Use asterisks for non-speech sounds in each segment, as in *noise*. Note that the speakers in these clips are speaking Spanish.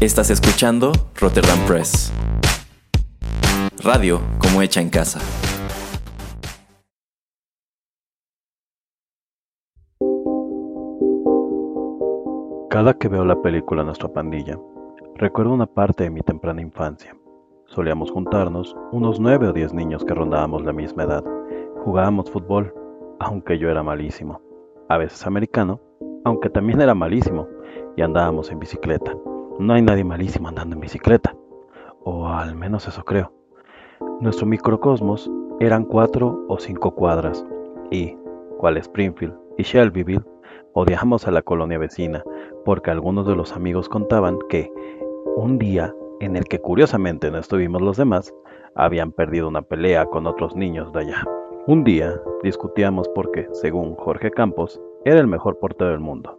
Estás escuchando Rotterdam Press. Radio como hecha en casa. Cada que veo la película Nuestra Pandilla, recuerdo una parte de mi temprana infancia. Solíamos juntarnos unos nueve o diez niños que rondábamos la misma edad. Jugábamos fútbol, aunque yo era malísimo. A veces americano, aunque también era malísimo. Y andábamos en bicicleta. No hay nadie malísimo andando en bicicleta. O al menos eso creo. Nuestro microcosmos eran cuatro o cinco cuadras. Y, cual Springfield y Shelbyville, odiamos a la colonia vecina porque algunos de los amigos contaban que un día en el que curiosamente no estuvimos los demás, habían perdido una pelea con otros niños de allá. Un día discutíamos porque, según Jorge Campos, era el mejor portero del mundo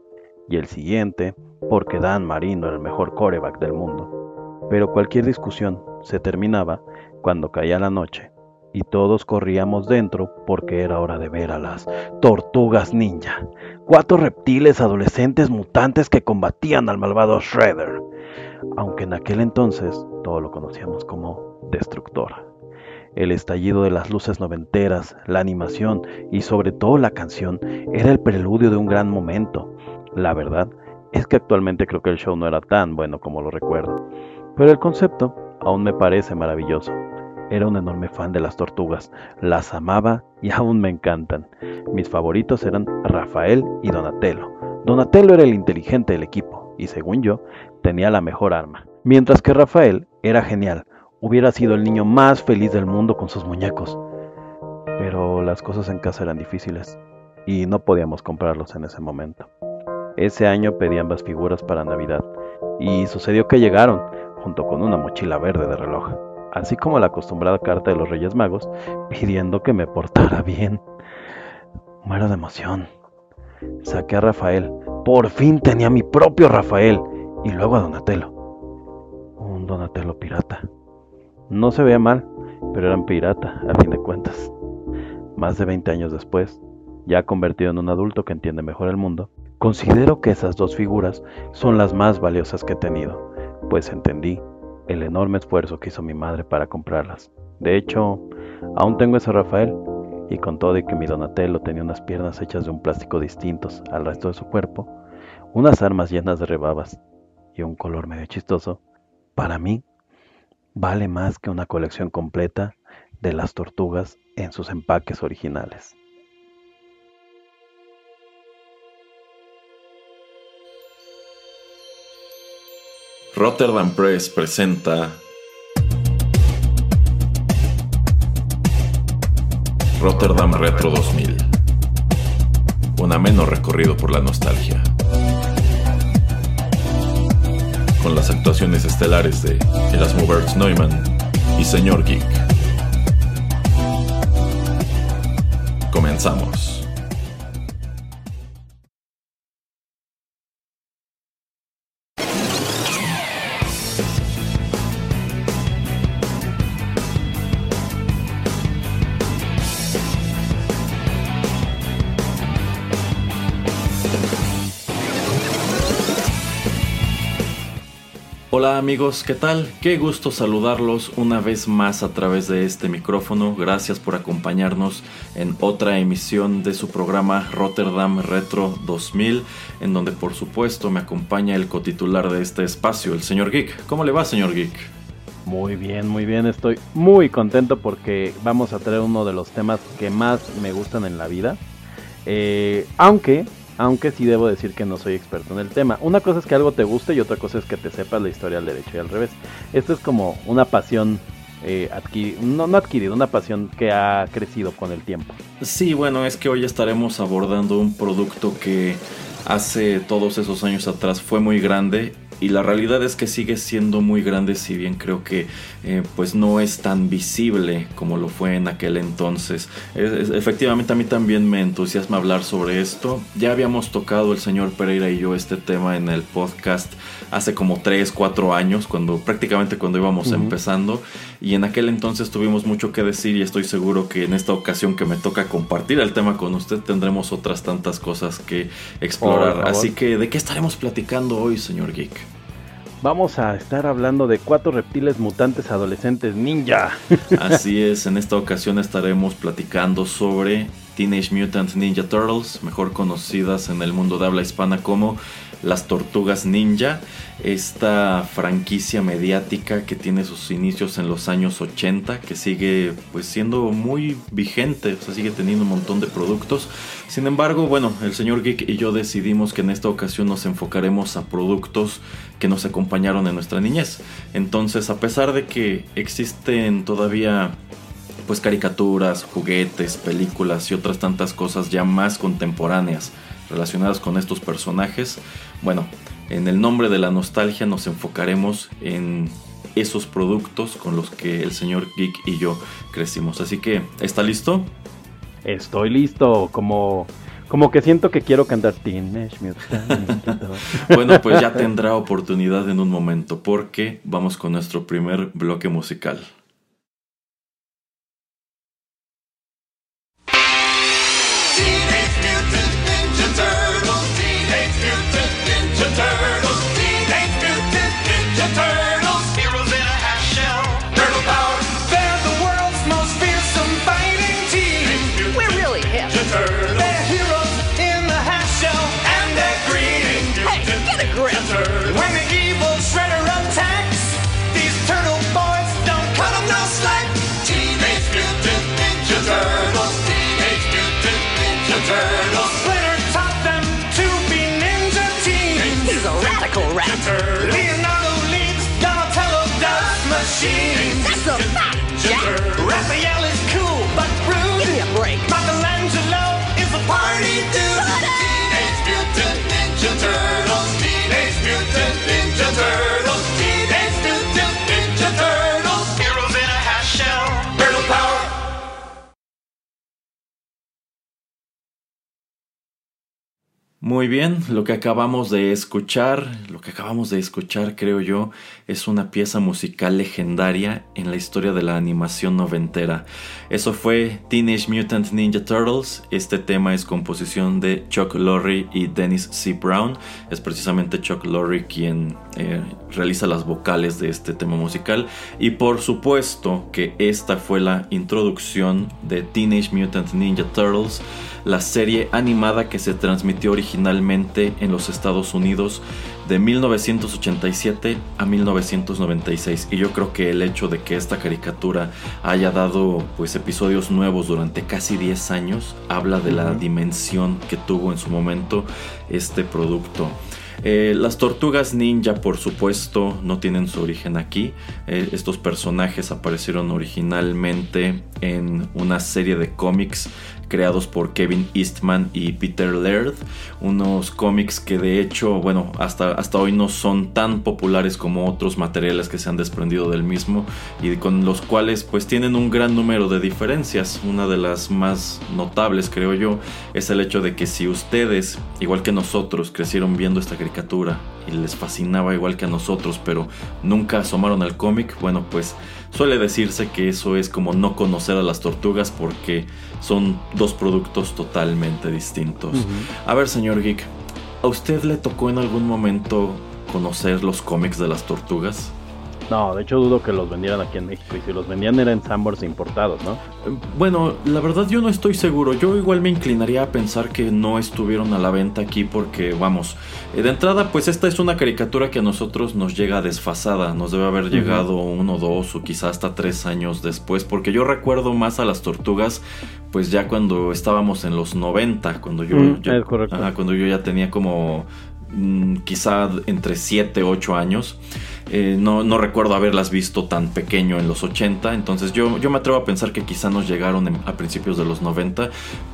y el siguiente porque Dan Marino era el mejor coreback del mundo. Pero cualquier discusión se terminaba cuando caía la noche y todos corríamos dentro porque era hora de ver a las tortugas ninja, cuatro reptiles adolescentes mutantes que combatían al malvado Shredder, aunque en aquel entonces todo lo conocíamos como Destructor. El estallido de las luces noventeras, la animación y sobre todo la canción era el preludio de un gran momento, la verdad es que actualmente creo que el show no era tan bueno como lo recuerdo, pero el concepto aún me parece maravilloso. Era un enorme fan de las tortugas, las amaba y *laughs* aún me encantan. Mis favoritos eran Rafael y Donatello. Donatello era el inteligente del equipo y según yo tenía la mejor arma, mientras que Rafael era genial, hubiera sido el niño más feliz del mundo con sus muñecos. Pero las cosas en casa eran difíciles y no podíamos comprarlos en ese momento. Ese año pedí ambas figuras para Navidad y sucedió que llegaron, junto con una mochila verde de reloj, así como la acostumbrada carta de los Reyes Magos pidiendo que me portara bien. Muero de emoción. Saqué a Rafael. Por fin tenía mi propio Rafael. Y luego a Donatello. Un Donatello pirata. No se veía mal, pero era un pirata, a fin de cuentas. Más de 20 años después, ya convertido en un adulto que entiende mejor el mundo, Considero que esas dos figuras son las más valiosas que he tenido, pues entendí el enorme esfuerzo que hizo mi madre para comprarlas. De hecho, aún tengo ese Rafael, y con todo y que mi Donatello tenía unas piernas hechas de un plástico distintos al resto de su cuerpo, unas armas llenas de rebabas y un color medio chistoso, para mí vale más que una colección completa de las tortugas en sus empaques originales. Rotterdam Press presenta Rotterdam Retro 2000. Un ameno recorrido por la nostalgia. Con las actuaciones estelares de Erasmo Bertz Neumann y Señor Geek. Comenzamos. Hola amigos, ¿qué tal? Qué gusto saludarlos una vez más a través de este micrófono. Gracias por acompañarnos en otra emisión de su programa Rotterdam Retro 2000, en donde por supuesto me acompaña el cotitular de este espacio, el señor Geek. ¿Cómo le va, señor Geek? Muy bien, muy bien. Estoy muy contento porque vamos a traer uno de los temas que más me gustan en la vida. Eh, aunque aunque sí debo decir que no soy experto en el tema. Una cosa es que algo te guste y otra cosa es que te sepas la historia al derecho y al revés. Esto es como una pasión eh, no, no adquirido, una pasión que ha crecido con el tiempo. Sí, bueno, es que hoy estaremos abordando un producto que hace todos esos años atrás fue muy grande y la realidad es que sigue siendo muy grande si bien creo que eh, pues no es tan visible como lo fue en aquel entonces. Efectivamente a mí también me entusiasma hablar sobre esto. Ya habíamos tocado el señor Pereira y yo este tema en el podcast hace como 3, 4 años cuando prácticamente cuando íbamos empezando. Y en aquel entonces tuvimos mucho que decir y estoy seguro que en esta ocasión que me toca compartir el tema con usted tendremos otras tantas cosas que explorar. Así que de qué estaremos platicando hoy señor Geek vamos a estar hablando de cuatro reptiles mutantes adolescentes ninja. *laughs* Así es, en esta ocasión estaremos platicando sobre Teenage Mutant Ninja Turtles, mejor conocidas en el mundo de habla hispana como las Tortugas Ninja, esta franquicia mediática que tiene sus inicios en los años 80, que sigue pues siendo muy vigente, o sea, sigue teniendo un montón de productos. Sin embargo, bueno, el señor Geek y yo decidimos que en esta ocasión nos enfocaremos a productos que nos acompañaron en nuestra niñez. Entonces, a pesar de que existen todavía pues caricaturas, juguetes, películas y otras tantas cosas ya más contemporáneas relacionadas con estos personajes, bueno, en el nombre de la nostalgia nos enfocaremos en esos productos con los que el señor Geek y yo crecimos. Así que, ¿está listo? Estoy listo, como como que siento que quiero cantar Teenage *laughs* Bueno, pues ya tendrá oportunidad en un momento porque vamos con nuestro primer bloque musical. Tchim. Muy bien, lo que acabamos de escuchar, lo que acabamos de escuchar creo yo, es una pieza musical legendaria en la historia de la animación noventera. Eso fue Teenage Mutant Ninja Turtles, este tema es composición de Chuck Lorre y Dennis C. Brown, es precisamente Chuck Lorre quien eh, realiza las vocales de este tema musical y por supuesto que esta fue la introducción de Teenage Mutant Ninja Turtles la serie animada que se transmitió originalmente en los Estados Unidos de 1987 a 1996 y yo creo que el hecho de que esta caricatura haya dado pues episodios nuevos durante casi 10 años habla de la dimensión que tuvo en su momento este producto. Eh, las tortugas ninja, por supuesto, no tienen su origen aquí. Eh, estos personajes aparecieron originalmente en una serie de cómics creados por Kevin Eastman y Peter Laird, unos cómics que de hecho, bueno, hasta, hasta hoy no son tan populares como otros materiales que se han desprendido del mismo y con los cuales pues tienen un gran número de diferencias. Una de las más notables, creo yo, es el hecho de que si ustedes, igual que nosotros, crecieron viendo esta caricatura y les fascinaba igual que a nosotros, pero nunca asomaron al cómic, bueno, pues suele decirse que eso es como no conocer a las tortugas porque son dos productos totalmente distintos. A ver, señor Geek, ¿a usted le tocó en algún momento conocer los cómics de las tortugas? No, de hecho dudo que los vendieran aquí en México y si los vendían eran Sambors importados, ¿no? Bueno, la verdad yo no estoy seguro. Yo igual me inclinaría a pensar que no estuvieron a la venta aquí porque, vamos, eh, de entrada pues esta es una caricatura que a nosotros nos llega desfasada. Nos debe haber llegado uno, dos o quizás hasta tres años después porque yo recuerdo más a las tortugas pues ya cuando estábamos en los 90, cuando yo, cuando yo ya tenía como mm, quizá entre 7, 8 años. Eh, no, no, recuerdo haberlas visto tan pequeño en los 80, entonces yo, yo me atrevo a pensar que quizá nos llegaron a principios de los 90,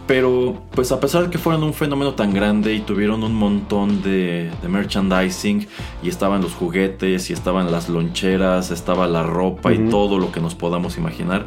pero pues a pesar de que fueron un fenómeno tan grande y tuvieron un montón de, merchandising y estaban los juguetes y estaban las loncheras, estaba la ropa y todo lo que nos podamos imaginar,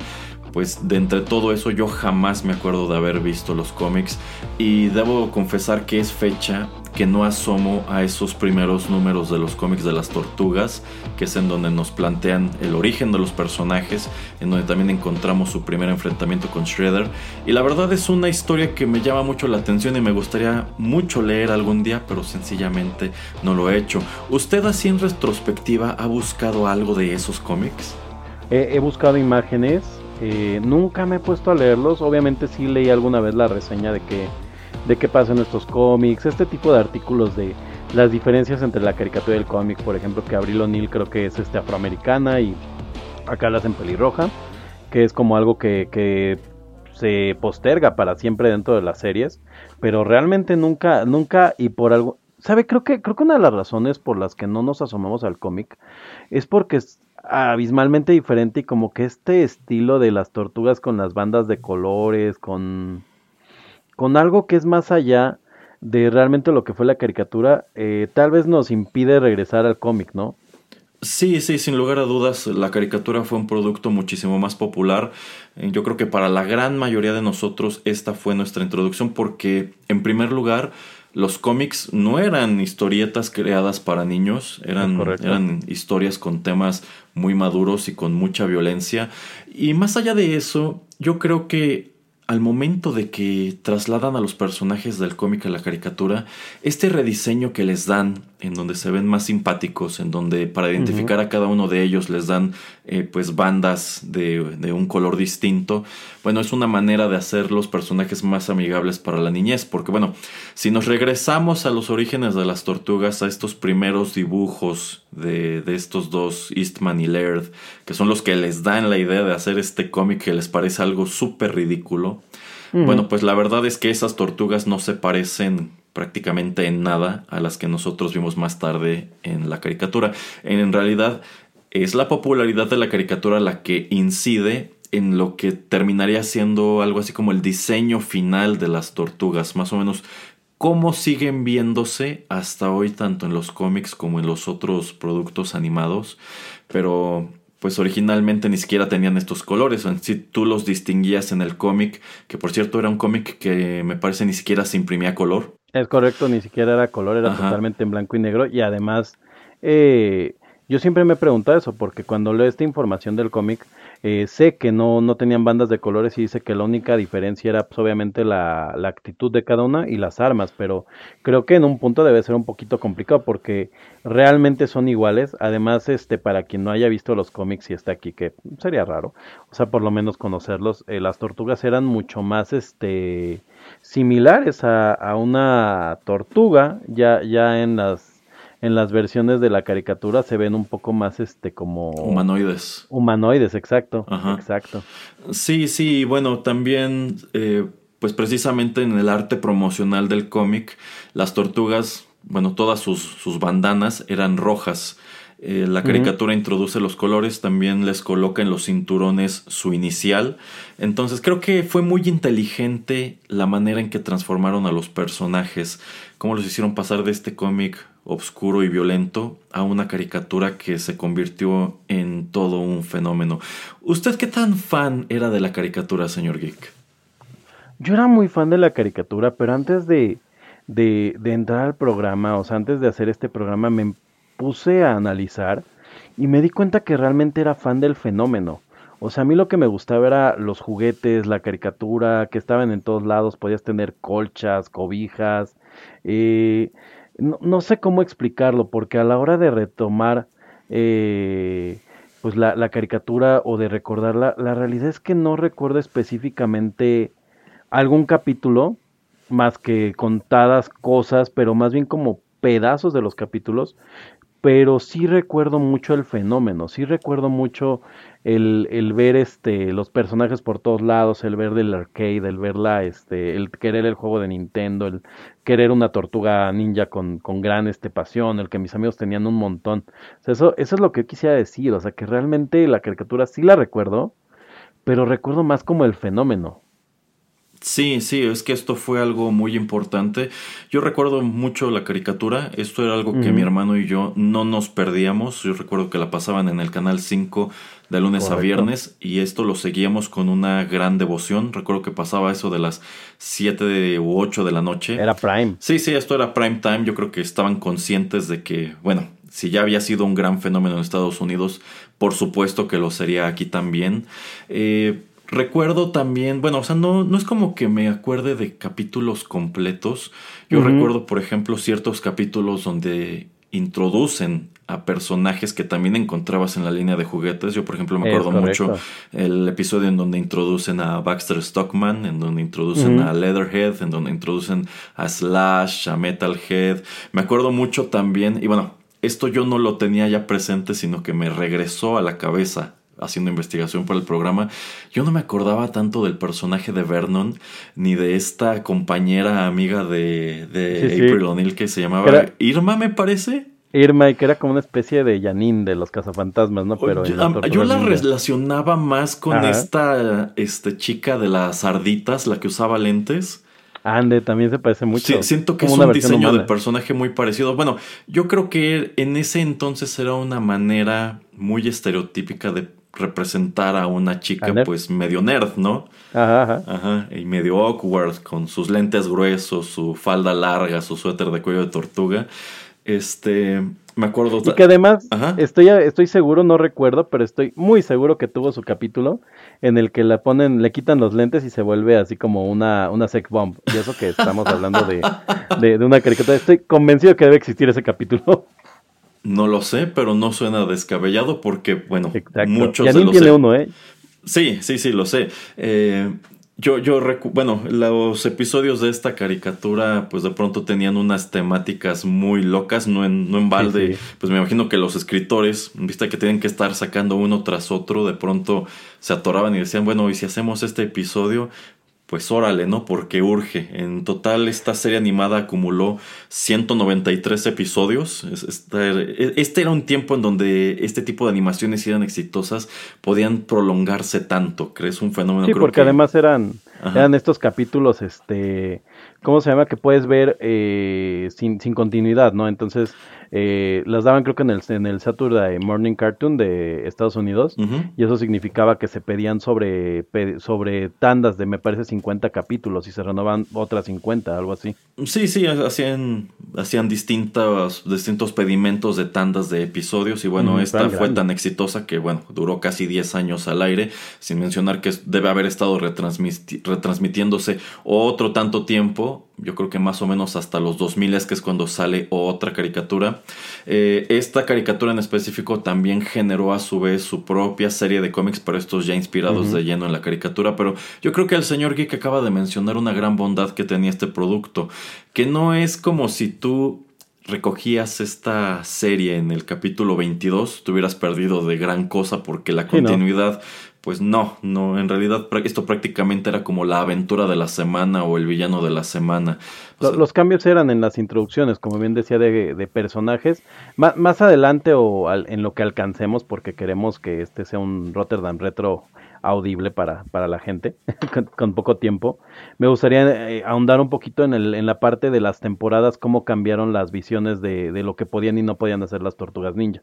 pues de entre todo eso yo jamás me acuerdo de haber visto los cómics y debo confesar que es fecha que no asomo a esos primeros números de los cómics de las tortugas, que es en donde nos plantean el origen de los personajes, en donde también encontramos su primer enfrentamiento con Shredder. Y la verdad es una historia que me llama mucho la atención y me gustaría mucho leer algún día, pero sencillamente no lo he hecho. ¿Usted así en retrospectiva ha buscado algo de esos cómics? he buscado imágenes, eh, nunca me he puesto a leerlos, obviamente sí leí alguna vez la reseña de que de qué pasa en estos cómics, este tipo de artículos de las diferencias entre la caricatura y el cómic, por ejemplo, que Abril O'Neill creo que es este afroamericana y acá la hacen pelirroja, que es como algo que, que se posterga para siempre dentro de las series, pero realmente nunca, nunca y por algo, ¿sabe? Creo que, creo que una de las razones por las que no nos asomamos al cómic es porque abismalmente diferente y como que este estilo de las tortugas con las bandas de colores, con con algo que es más allá de realmente lo que fue la caricatura, eh, tal vez nos impide regresar al cómic, ¿no? Sí, sí, sin lugar a dudas, la caricatura fue un producto muchísimo más popular. Eh, yo creo que para la gran mayoría de nosotros esta fue nuestra introducción porque, en primer lugar, los cómics no eran historietas creadas para niños, eran, eran historias con temas muy maduros y con mucha violencia. Y más allá de eso, yo creo que al momento de que trasladan a los personajes del cómic a la caricatura, este rediseño que les dan, en donde se ven más simpáticos, en donde para identificar a cada uno de ellos les dan eh, pues bandas de, de, un color distinto, bueno, es una manera de hacer los personajes más amigables para la niñez, porque bueno, si nos regresamos a los orígenes de las tortugas, a estos primeros dibujos de, de estos dos, Eastman y Laird, que son los que les dan la idea de hacer este cómic que les parece algo súper ridículo, bueno, pues la verdad es que esas tortugas no se parecen prácticamente en nada a las que nosotros vimos más tarde en la caricatura. En realidad es la popularidad de la caricatura la que incide en lo que terminaría siendo algo así como el diseño final de las tortugas, más o menos cómo siguen viéndose hasta hoy tanto en los cómics como en los otros productos animados, pero pues originalmente ni siquiera tenían estos colores, en sí tú los distinguías en el cómic, que por cierto era un cómic que me parece ni siquiera se imprimía color. Es correcto, ni siquiera era color, era totalmente en blanco y negro y además eh, yo siempre me he preguntado eso, porque cuando leo esta información del cómic, eh, sé que no, no tenían bandas de colores y dice que la única diferencia era pues, obviamente la, la, actitud de cada una y las armas, pero creo que en un punto debe ser un poquito complicado porque realmente son iguales. Además, este, para quien no haya visto los cómics y está aquí, que sería raro, o sea, por lo menos conocerlos, eh, las tortugas eran mucho más este similares a, a una tortuga ya, ya en las en las versiones de la caricatura se ven un poco más este como humanoides. Humanoides, exacto. Exacto. Sí, sí, bueno, también eh, pues precisamente en el arte promocional del cómic, las tortugas, bueno, todas sus, sus bandanas eran rojas. Eh, la caricatura introduce los colores, también les coloca en los cinturones su inicial. Entonces creo que fue muy inteligente la manera en que transformaron a los personajes, cómo los hicieron pasar de este cómic obscuro y violento a una caricatura que se convirtió en todo un fenómeno. ¿Usted qué tan fan era de la caricatura, señor Geek? Yo era muy fan de la caricatura, pero antes de, de, de entrar al programa, o sea, antes de hacer este programa, me puse a analizar y me di cuenta que realmente era fan del fenómeno. O sea, a mí lo que me gustaba era los juguetes, la caricatura, que estaban en todos lados, podías tener colchas, cobijas, eh, no, sé cómo explicarlo, porque a la hora de retomar eh, pues la, caricatura o de recordarla, la realidad es que no recuerdo específicamente algún capítulo, más que contadas cosas, pero más bien como pedazos de los capítulos, pero sí recuerdo mucho el fenómeno, sí recuerdo mucho el, el, ver este los personajes por todos lados, el ver del arcade, el verla, este, el querer el juego de Nintendo, el querer una tortuga ninja con, con gran este pasión, el que mis amigos tenían un montón. O sea, eso, eso es lo que quisiera decir, o sea que realmente la caricatura sí la recuerdo, pero recuerdo más como el fenómeno. Sí, sí, es que esto fue algo muy importante. Yo recuerdo mucho la caricatura, esto era algo que mi hermano y yo no nos perdíamos. Yo recuerdo que la pasaban en el canal 5 de lunes a viernes y esto lo seguíamos con una gran devoción. Recuerdo que pasaba eso de las 7 u 8 de la noche. Era prime. Sí, sí, esto era prime time. Yo creo que estaban conscientes de que, bueno, si ya había sido un gran fenómeno en Estados Unidos, por supuesto que lo sería aquí también. Eh, recuerdo también, bueno, o sea, no, no es como que me acuerde de capítulos completos. Yo recuerdo, por ejemplo, ciertos capítulos donde introducen a personajes que también encontrabas en la línea de juguetes. Yo, por ejemplo, me acuerdo mucho el episodio en donde introducen a Baxter Stockman, en donde introducen a Leatherhead, en donde introducen a Slash, a Metalhead. Me acuerdo mucho también, y bueno, esto yo no lo tenía ya presente, sino que me regresó a la cabeza haciendo investigación para el programa. Yo no me acordaba tanto del personaje de Vernon, ni de esta compañera amiga de, de April O'Neil que se llamaba Irma, me parece. Irma, y que era como una especie de Janine de los cazafantasmas, ¿no? Pero yo la relacionaba más con esta este, chica de las sarditas, la que usaba lentes. Ande, también se parece mucho. Sí, siento que es un diseño de personaje muy parecido. Bueno, yo creo que en ese entonces era una manera muy estereotípica de representar a una chica pues medio nerd, ¿no? Ajá, ajá. Ajá, y medio awkward, con sus lentes gruesos, su falda larga, su suéter de cuello de tortuga. Este, me acuerdo. Y que además, estoy, estoy seguro, no recuerdo, pero estoy muy seguro que tuvo su capítulo en el que le ponen, le quitan los lentes y se vuelve así como una, una sec bomb. Y eso que estamos hablando de, de, una caricatura. Estoy convencido que debe existir ese capítulo. *laughs* No lo sé, pero no suena descabellado porque, bueno, muchos de los... tiene uno, ¿eh? Sí, sí, sí, lo sé. Eh, yo, yo, bueno, los episodios de esta caricatura, pues de pronto tenían unas temáticas muy locas, no en, no en balde. Pues me imagino que los escritores, vista que tienen que estar sacando uno tras otro, de pronto se atoraban y decían, bueno, y si hacemos este episodio, pues órale, ¿no? Porque urge. En total esta serie animada acumuló 193 episodios. Este era un tiempo en donde este tipo de animaciones eran exitosas, podían prolongarse tanto, ¿crees? Un fenómeno. Sí, porque además eran, eran estos capítulos, este, ¿cómo se llama? Que puedes ver eh, sin, sin continuidad, ¿no? Entonces eh, las daban creo que en el, en el Saturday Morning Cartoon de Estados Unidos y eso significaba que se pedían sobre, sobre tandas de me parece 50 capítulos y se renovaban otras 50, algo así. Sí, sí, hacían, hacían distintos, distintos pedimentos de tandas de episodios y bueno, esta fue tan exitosa que bueno, duró casi 10 años al aire, sin mencionar que debe haber estado retransmitiéndose otro tanto tiempo yo creo que más o menos hasta los 2000 es que es cuando sale otra caricatura. Eh, esta caricatura en específico también generó a su vez su propia serie de cómics, pero estos ya inspirados de lleno en la caricatura. Pero yo creo que el señor Geek acaba de mencionar una gran bondad que tenía este producto, que no es como si tú recogías esta serie en el capítulo 22, te hubieras perdido de gran cosa porque la continuidad pues no, no, en realidad esto prácticamente era como la aventura de la semana o el villano de la semana. los cambios eran en las introducciones, como bien decía, de, personajes. más adelante o en lo que alcancemos, porque queremos que este sea un Rotterdam Retro audible para, para la gente *laughs* con, poco tiempo. Me gustaría eh, ahondar un poquito en, el, en la parte de las temporadas, cómo cambiaron las visiones de, de lo que podían y no podían hacer las tortugas ninja.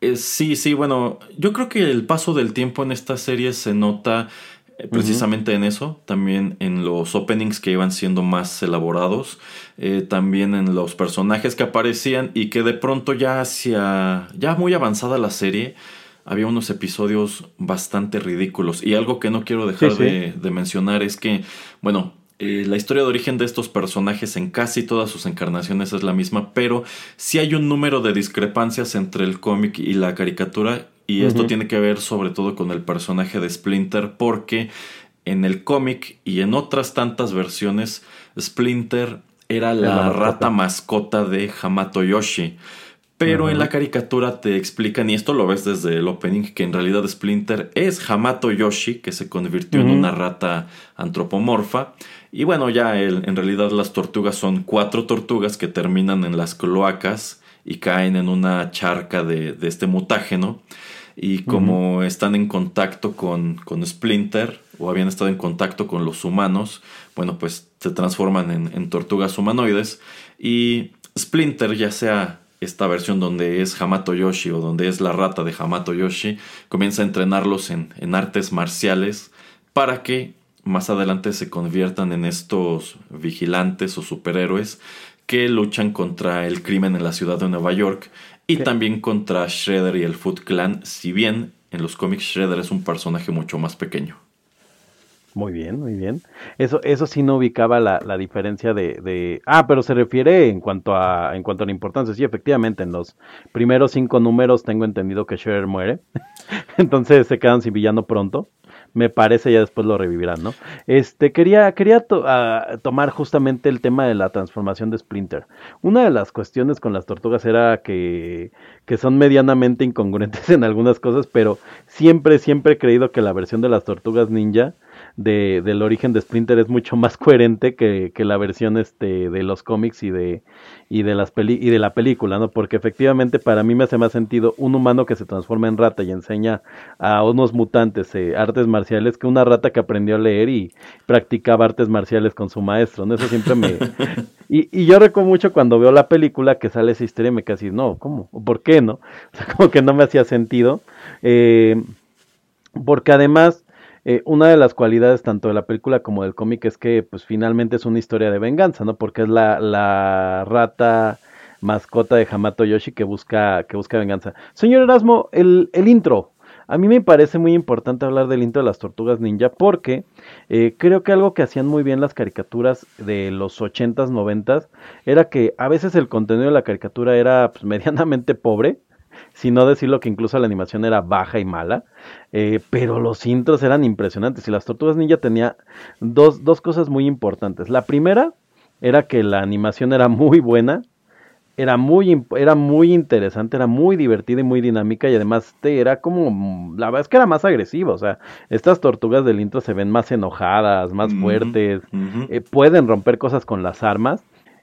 Eh, sí, sí, bueno, yo creo que el paso del tiempo en esta serie se nota eh, precisamente en eso, también en los openings que iban siendo más elaborados, también en los personajes que aparecían y que de pronto ya hacia, ya muy avanzada la serie, había unos episodios bastante ridículos. Y algo que no quiero dejar De, mencionar es que, bueno, eh, la historia de origen de estos personajes en casi todas sus encarnaciones es la misma, pero sí hay un número de discrepancias entre el cómic y la caricatura. Y esto tiene que ver sobre todo con el personaje de Splinter, porque en el cómic y en otras tantas versiones, Splinter era la, rata mascota de Hamato Yoshi. Pero en la caricatura te explican, y esto lo ves desde el opening, que en realidad Splinter es Hamato Yoshi, que se convirtió en una rata antropomorfa. Y bueno, ya en realidad las tortugas son cuatro tortugas que terminan en las cloacas y caen en una charca de, de este mutágeno. y como están en contacto con, con, Splinter o habían estado en contacto con los humanos, bueno, pues se transforman en, en tortugas humanoides y Splinter, ya sea esta versión donde es Hamato Yoshi o donde es la rata de Hamato Yoshi, comienza a entrenarlos en, en artes marciales para que más adelante se conviertan en estos vigilantes o superhéroes que luchan contra el crimen en la ciudad de Nueva York y también contra Shredder y el Foot Clan, si bien en los cómics Shredder es un personaje mucho más pequeño. Muy bien, muy bien. Eso, eso sí no ubicaba la, la diferencia de, de, Ah, pero se refiere en cuanto a en cuanto a la importancia. Sí, efectivamente, en los primeros cinco números tengo entendido que Shredder muere. *laughs* Entonces se quedan sin villano pronto me parece ya después lo revivirán, ¿no? Este, quería, quería ah, tomar justamente el tema de la transformación de Splinter. Una de las cuestiones con las tortugas era que, que son medianamente incongruentes *laughs* en algunas cosas, pero siempre, siempre he creído que la versión de las tortugas ninja de, del origen de Splinter es mucho más *laughs* coherente que, que la versión este, de los cómics y de, y de las peli y de la película, ¿no? Porque efectivamente para mí me hace más sentido un humano que se transforma en rata y enseña a unos mutantes eh, artes marciales que una rata que aprendió a leer y practicaba artes marciales con su maestro, ¿no? Eso siempre me... *laughs* y, y yo recuerdo mucho cuando veo la película que sale esa historia y me casi, no, ¿cómo? ¿Por qué, no? *laughs* O sea, como que no me hacía sentido. Eh, porque además eh, una de las cualidades tanto de la película como del cómic es que pues finalmente es una historia de venganza, ¿no? Porque es la, la rata mascota de Hamato Yoshi que busca, que busca venganza. Señor Erasmo, el, el intro. A mí me parece muy importante hablar del intro de las tortugas ninja porque eh, creo que algo que hacían muy bien las caricaturas de los 80s, 90s era que a veces el contenido de la caricatura era pues, *laughs* medianamente pobre si no decirlo que incluso la animación era baja y mala, eh, pero los intros eran impresionantes y las Tortugas Ninja tenía dos, dos cosas muy importantes. La primera era que la animación era muy buena, era muy, era muy interesante, era muy divertida y muy dinámica y además te era como, la verdad es que era más agresiva, o sea, estas tortugas del intro se ven más enojadas, más fuertes, eh, pueden romper cosas con las armas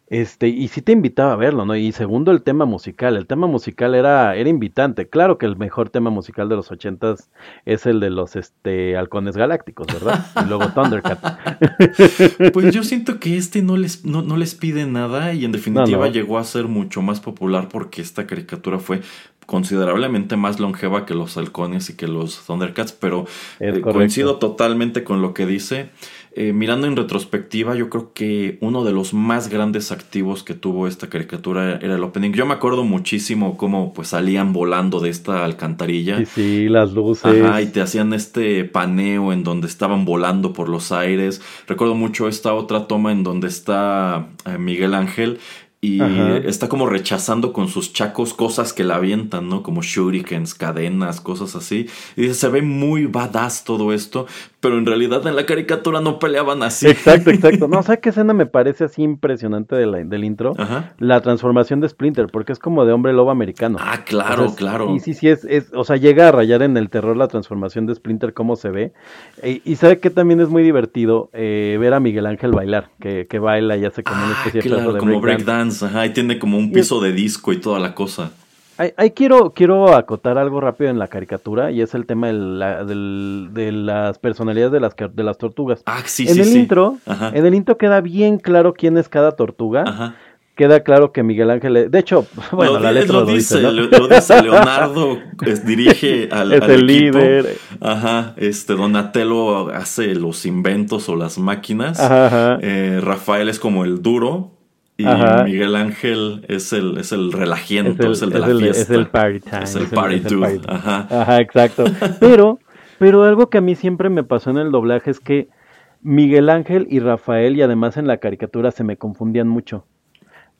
este, y sí te invitaba a verlo, ¿no? Y segundo, el tema musical. El tema musical era, era invitante. Claro que el mejor tema musical de los ochentas es el de los este, halcones galácticos, ¿verdad? Y luego Thundercat. *laughs* pues yo siento que este no les, no, les pide nada y en definitiva llegó a ser mucho más popular porque esta caricatura fue considerablemente más longeva que los halcones y que los Thundercats, pero eh, coincido totalmente con lo que dice. Eh, mirando en retrospectiva, yo creo que uno de los más grandes activos que tuvo esta caricatura era el opening. Yo me acuerdo muchísimo cómo pues salían volando de esta alcantarilla. Sí, sí, las luces. Ajá, y te hacían este paneo en donde estaban volando por los aires. Recuerdo mucho esta otra toma en donde está eh, Miguel Ángel y está como rechazando con sus chacos cosas que la avientan, ¿no? Como shurikens, cadenas, cosas así. Y dice, se ve muy badass todo esto, pero en realidad en la caricatura no peleaban así. Exacto, exacto. No, *laughs* ¿sabes qué escena me parece así impresionante del intro? La transformación de Splinter, porque es como de hombre lobo americano. Ah, claro, claro. Y sí, sí, es, es, o sea, llega a rayar en el terror la transformación de Splinter, cómo se ve. E, y sabe que también es muy divertido eh, ver a Miguel Ángel bailar, que, que baila y hace como una ah, especie de como breakdance, ajá, y tiene como un piso de disco y toda la cosa. Ahí, quiero, quiero acotar algo rápido en la caricatura y es el tema de las personalidades de las, de las tortugas. Ah, sí, en el intro, En el intro queda bien claro quién es cada tortuga. Queda claro que Miguel Ángel, de hecho, *laughs* bueno, la letra lo, dice, lo, dice *laughs* Leonardo, dirige al, es el líder. Ajá, este Donatello hace los inventos o las máquinas. Eh, Rafael es como el duro, y Miguel Ángel es el, es el relajiento, es el, de la fiesta. Es el party time. Es el party dude. Ajá. Ajá, exacto. *laughs* Pero, pero algo que a mí siempre me pasó en el doblaje es que Miguel Ángel y Rafael, y además en la caricatura, se me confundían mucho.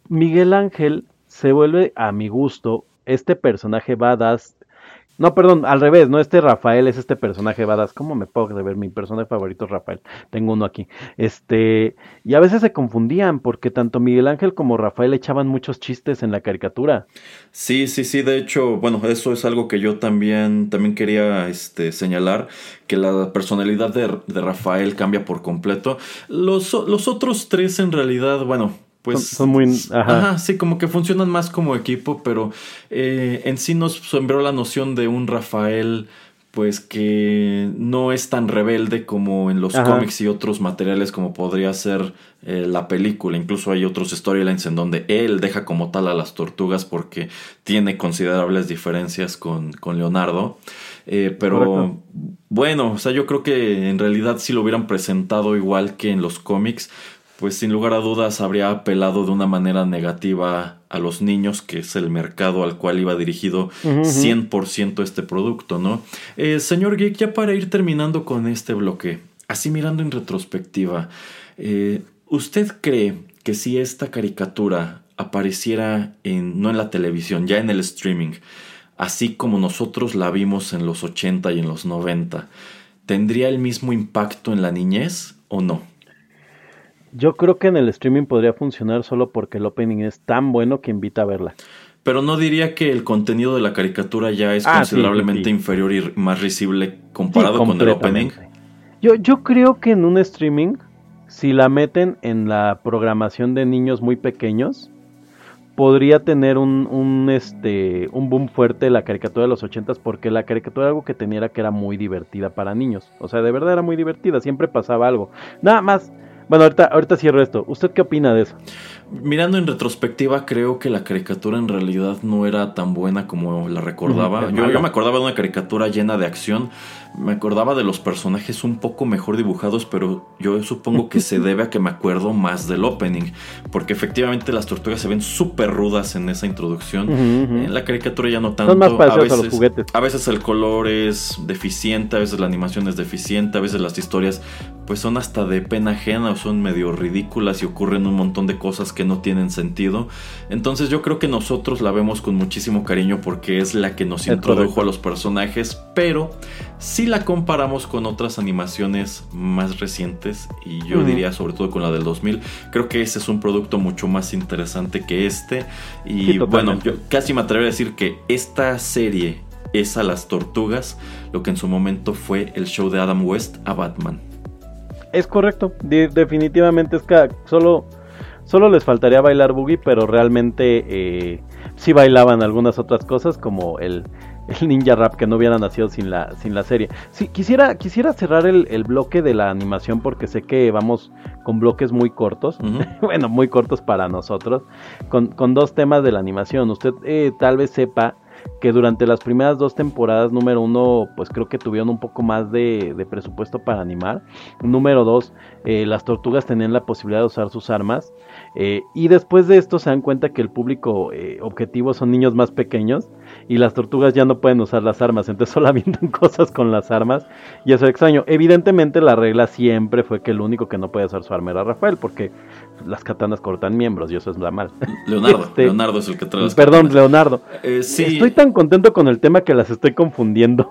Miguel Ángel se vuelve, a mi gusto, este personaje badass no, perdón, al revés, no este Rafael es este personaje badass. ¿Cómo me puedo ver? Mi personaje favorito es Rafael. Tengo uno aquí. Este, y a veces se confundían porque tanto Miguel Ángel como Rafael echaban muchos chistes en la caricatura. Sí, sí, sí, de hecho, bueno, eso es algo que yo también también quería este señalar que la personalidad de, de Rafael cambia por completo. Los, los otros tres en realidad, bueno, pues son, muy ajá. sí como que funcionan más como equipo pero eh, en sí nos sembró la noción de un Rafael pues que no es tan rebelde como en los cómics y otros materiales como podría ser eh, la película. Incluso hay otros storylines en donde él deja como tal a las tortugas porque tiene considerables diferencias con, con Leonardo. Eh, pero bueno, o sea, yo creo que en realidad si lo hubieran presentado igual que en los cómics, pues sin lugar a dudas habría apelado de una manera negativa a los niños, que es el mercado al cual iba dirigido 100% este producto, ¿no? Eh, señor Geek, ya para ir terminando con este bloque, así mirando en retrospectiva, eh, ¿usted cree que si esta caricatura apareciera en, no en la televisión, ya en el streaming, así como nosotros la vimos en los 80 y en los 90, ¿tendría el mismo impacto en la niñez o no? Yo creo que en el streaming podría funcionar solo porque el opening es tan bueno que invita a verla. Pero no diría que el contenido de la caricatura ya es ah, considerablemente inferior y más risible comparado con el opening. Yo, yo creo que en un streaming, si la meten en la programación de niños muy pequeños, podría tener un, un, este, un boom fuerte la caricatura de los ochentas porque la caricatura algo que tenía era que era muy divertida para niños. O sea, de verdad era muy divertida, siempre pasaba algo. Nada más, bueno, ahorita, ahorita cierro esto. ¿Usted qué opina de eso? Mirando en retrospectiva, creo que la caricatura en realidad no era tan buena como la recordaba. yo, yo, me acordaba de una caricatura llena de acción, me acordaba de los personajes un poco mejor dibujados, pero yo supongo que se *laughs* debe a que me acuerdo más del opening, porque efectivamente las tortugas se ven súper rudas en esa introducción. En la caricatura ya no tanto. Son más a veces, a los juguetes. A veces el color es deficiente, a veces la animación es deficiente, a veces las historias pues son hasta de pena ajena o son medio ridículas y ocurren un montón de cosas que no tienen sentido. Entonces yo creo que nosotros la vemos con muchísimo cariño porque es la que nos introdujo a los personajes, pero si la comparamos con otras animaciones más recientes, y yo diría sobre todo con la del 2000, creo que ese es un producto mucho más interesante que este. Y bueno, yo casi me atrevería a decir que esta serie es a las tortugas, lo que en su momento fue el show de Adam West a Batman. Es correcto, definitivamente es que solo, solo les faltaría bailar boogie, pero realmente eh, sí bailaban algunas otras cosas como el, *laughs* el ninja rap que no hubiera nacido sin la, sin la serie. Sí, quisiera, quisiera cerrar el, bloque de la animación porque sé que vamos con bloques muy cortos, *laughs* bueno, muy cortos para nosotros, con, con, dos temas de la animación. Usted eh, tal vez sepa que durante las primeras dos temporadas, número uno, pues creo que tuvieron un poco más de, de presupuesto para animar. Número dos, eh, las tortugas tenían la posibilidad de usar sus armas. Eh, y después de esto se dan cuenta que el público objetivo son niños más pequeños y las tortugas ya no pueden usar las armas, entonces *laughs* solo avientan cosas con las armas y eso es extraño. Evidentemente la regla siempre fue que el único que no puede usar su arma era Rafael, porque las katanas cortan miembros y eso es la mal. Leonardo, *laughs* este, Leonardo es el que trae las Perdón, Leonardo. Eh, estoy tan contento con el tema que las estoy confundiendo.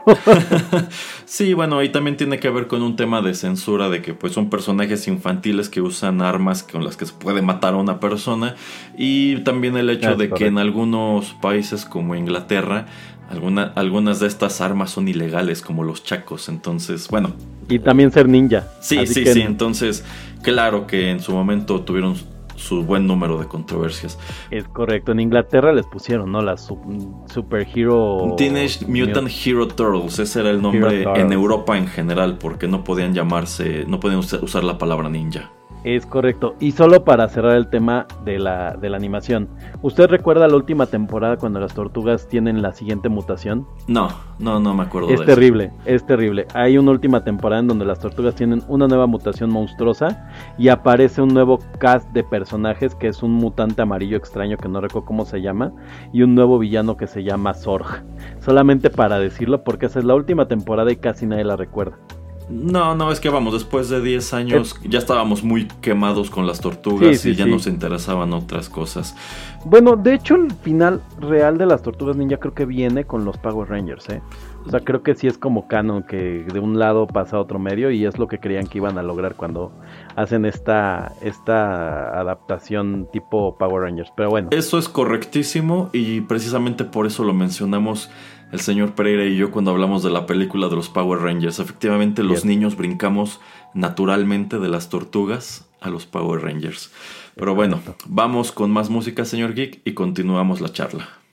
*laughs* sí, bueno, ahí también tiene que ver con un tema de censura de que pues son personajes infantiles que usan armas con las que se puede matar a una persona y también el hecho de que en algunos países como Inglaterra algunas de estas armas son ilegales como los chacos, entonces, bueno. Y también ser ninja. Sí, sí, sí, entonces Claro que en su momento tuvieron su buen número de controversias. Es correcto, en Inglaterra les pusieron, ¿no? La Superhero... Teenage Mutant Hero Turtles, ese era el nombre en Europa en general, porque no podían llamarse, no podían usar la palabra ninja. Es correcto. Y solo para cerrar el tema de la, de la animación. ¿Usted recuerda la última temporada cuando las tortugas tienen la siguiente mutación? No, no, no me acuerdo. Es terrible, es terrible. Hay una última temporada en donde las tortugas tienen una nueva mutación monstruosa y aparece un nuevo cast de personajes que es un mutante amarillo extraño que no recuerdo cómo se llama y un nuevo villano que se llama Zorg. Solamente para decirlo porque esa es la última temporada y casi nadie la recuerda. No, no, es que vamos, después de 10 años ya estábamos muy quemados con las tortugas y ya nos interesaban otras cosas. Bueno, de hecho el final real de las tortugas ninja creo que viene con los Power Rangers, ¿eh? O sea, creo que sí es como canon que de un lado pasa a otro medio y es lo que creían que iban a lograr cuando hacen esta, esta adaptación tipo Power Rangers. Pero bueno. Eso es correctísimo y precisamente por eso lo mencionamos el señor Pereira y yo cuando hablamos de la película de los Power Rangers. Efectivamente, los niños brincamos naturalmente de las tortugas a los Power Rangers. Pero bueno, vamos con más música, señor Geek, y continuamos la charla.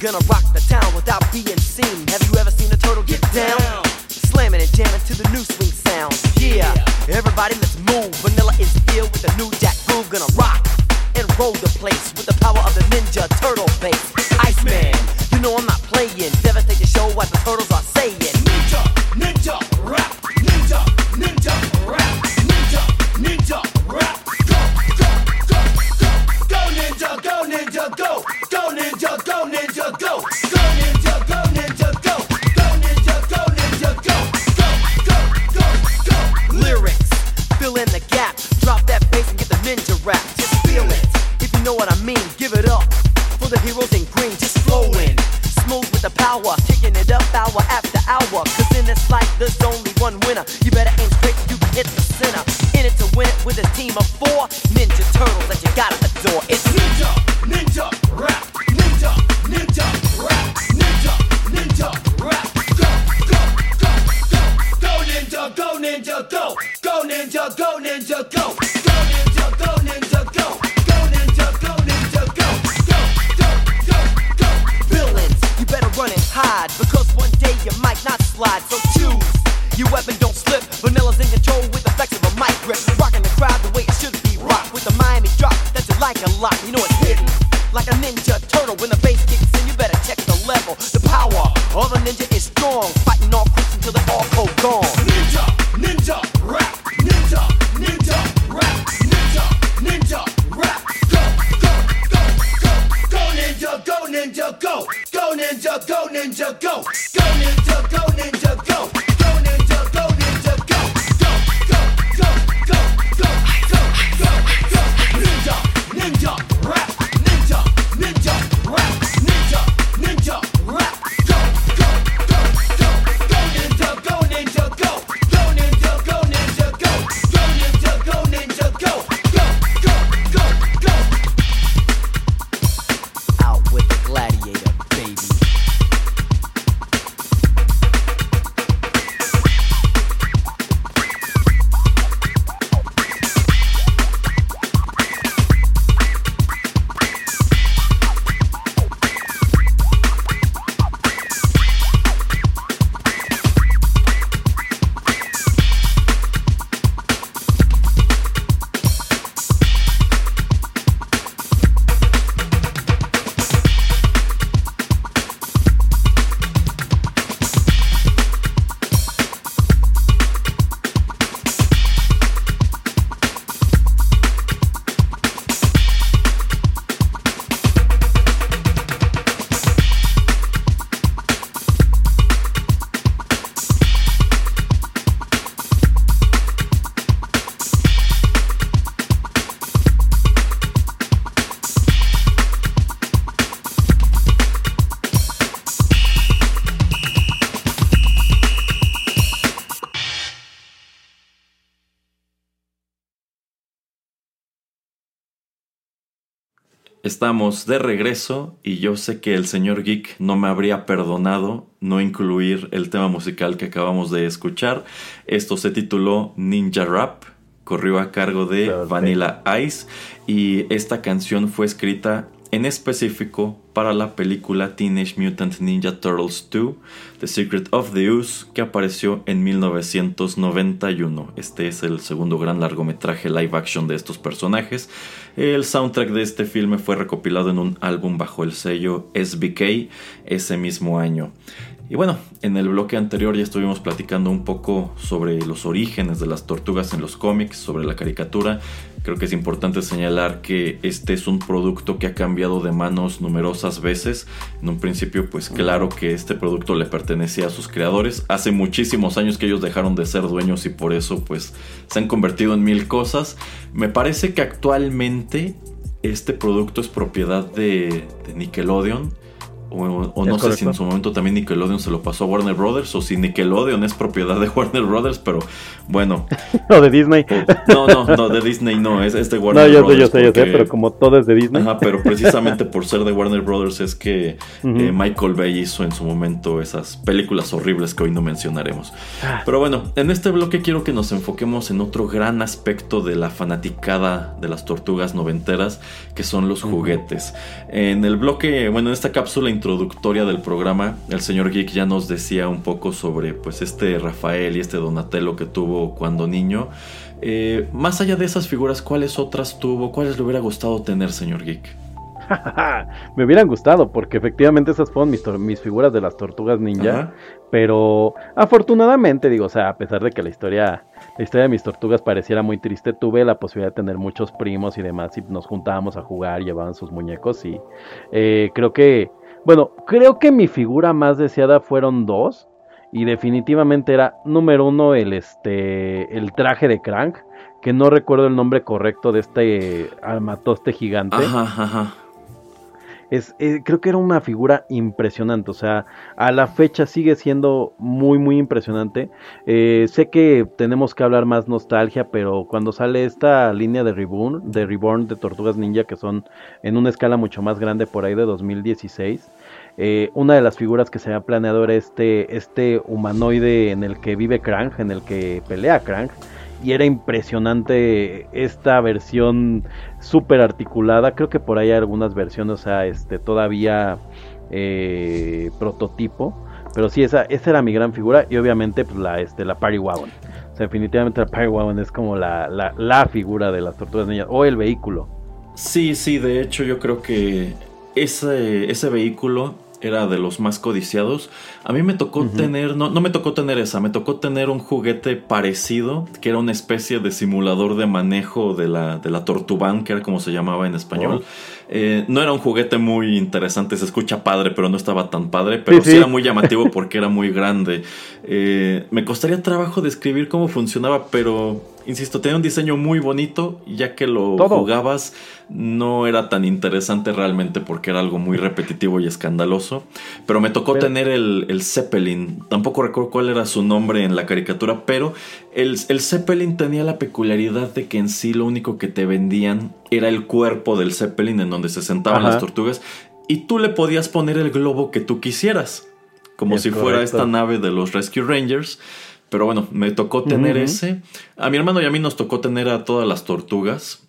gonna rock. Estamos de regreso y yo sé que el señor Geek no me habría perdonado no incluir el tema musical que acabamos de escuchar. Esto se tituló Ninja Rap, corrió a cargo de Vanilla Ice y esta canción fue escrita en específico para la película Teenage Mutant Ninja Turtles 2, The Secret of the Ooze, que apareció en 1991. Este es el segundo gran largometraje live action de estos personajes. El soundtrack de este filme fue recopilado en un álbum bajo el sello SBK ese mismo año. Y bueno, en el bloque anterior ya estuvimos platicando un poco sobre los orígenes de las tortugas en los cómics, sobre la caricatura. Creo que es importante señalar que este es un producto que ha cambiado de manos numerosas veces. En un principio, pues claro que este producto le pertenecía a sus creadores. Hace muchísimos años que ellos dejaron de ser dueños y por eso pues se han convertido en mil cosas. Me parece que actualmente este producto es propiedad de, de Nickelodeon o, no sé si en su momento también Nickelodeon se lo pasó a Warner Brothers o si Nickelodeon es propiedad de *laughs* Warner Brothers, pero bueno. *laughs* no, de Disney. no, no, no, de Disney no, es, de *laughs* Warner Brothers. No, yo sé, yo sé, pero como todo es de Disney. Ajá, pero precisamente por ser de Warner Brothers es que eh, Michael Bay hizo en su momento esas películas horribles que hoy no mencionaremos. Ah. Pero bueno, en este bloque quiero que nos enfoquemos en otro gran aspecto de la fanaticada de las tortugas noventeras, que son los juguetes. En el bloque, bueno, en esta cápsula introductoria del programa, el señor Geek ya nos decía un poco sobre pues este Rafael y este Donatello que tuvo cuando niño. Eh, más allá de esas figuras, ¿cuáles otras tuvo? ¿Cuáles le hubiera gustado tener, señor Geek? *laughs* me hubieran gustado, porque efectivamente esas fueron mis, mis figuras de las tortugas ninja. Pero afortunadamente, digo, o sea, a pesar de que la historia, la historia de mis tortugas pareciera muy triste, tuve la posibilidad de tener muchos primos y demás, y nos juntábamos a jugar, llevaban sus muñecos, y eh, creo que, bueno, creo que mi figura más deseada fueron dos. Y definitivamente era número uno el este el traje de Crank, que no recuerdo el nombre correcto de este armatoste gigante. Ajá, ajá. Es, eh, creo que era una figura impresionante, o sea, a la fecha sigue siendo muy, muy impresionante. Eh, sé que tenemos que hablar más nostalgia, pero cuando sale esta línea de Reborn, de Reborn de Tortugas Ninja, que son en una escala mucho más grande por ahí de 2016, eh, una de las figuras que se había planeado era este, este humanoide en el que vive Krang, en el que pelea Krang y era impresionante esta versión súper articulada. Creo que por ahí hay algunas versiones, o sea, este, todavía eh, prototipo. Pero sí, esa, esa era mi gran figura y obviamente pues, la, este, la Party Wagon. O sea, definitivamente la Party Wagon es como la, la, la figura de las tortugas niñas o el vehículo. Sí, sí, de hecho yo creo que ese, ese vehículo era de los más codiciados. A mí me tocó tener, no, no me tocó tener esa, me tocó tener un juguete parecido, que era una especie de simulador de manejo de la, de la Tortubán, que era como se llamaba en español. Oh. Eh, no era un juguete muy interesante, se escucha padre, pero no estaba tan padre, pero sí, era muy llamativo *laughs* porque era muy grande. Eh, me costaría trabajo describir cómo funcionaba, pero insisto, tenía un diseño muy bonito, ya que lo jugabas no era tan interesante realmente porque era algo muy repetitivo y escandaloso. Pero me tocó tener el, el, Zeppelin, tampoco recuerdo cuál era su nombre en la caricatura, pero el, el Zeppelin tenía la peculiaridad de que en sí lo único que te vendían era el cuerpo del Zeppelin en donde se sentaban las tortugas y tú le podías poner el globo que tú quisieras, como si fuera esta nave de los Rescue Rangers. Pero bueno, me tocó tener ese. A mi hermano y a mí nos tocó tener a todas las tortugas.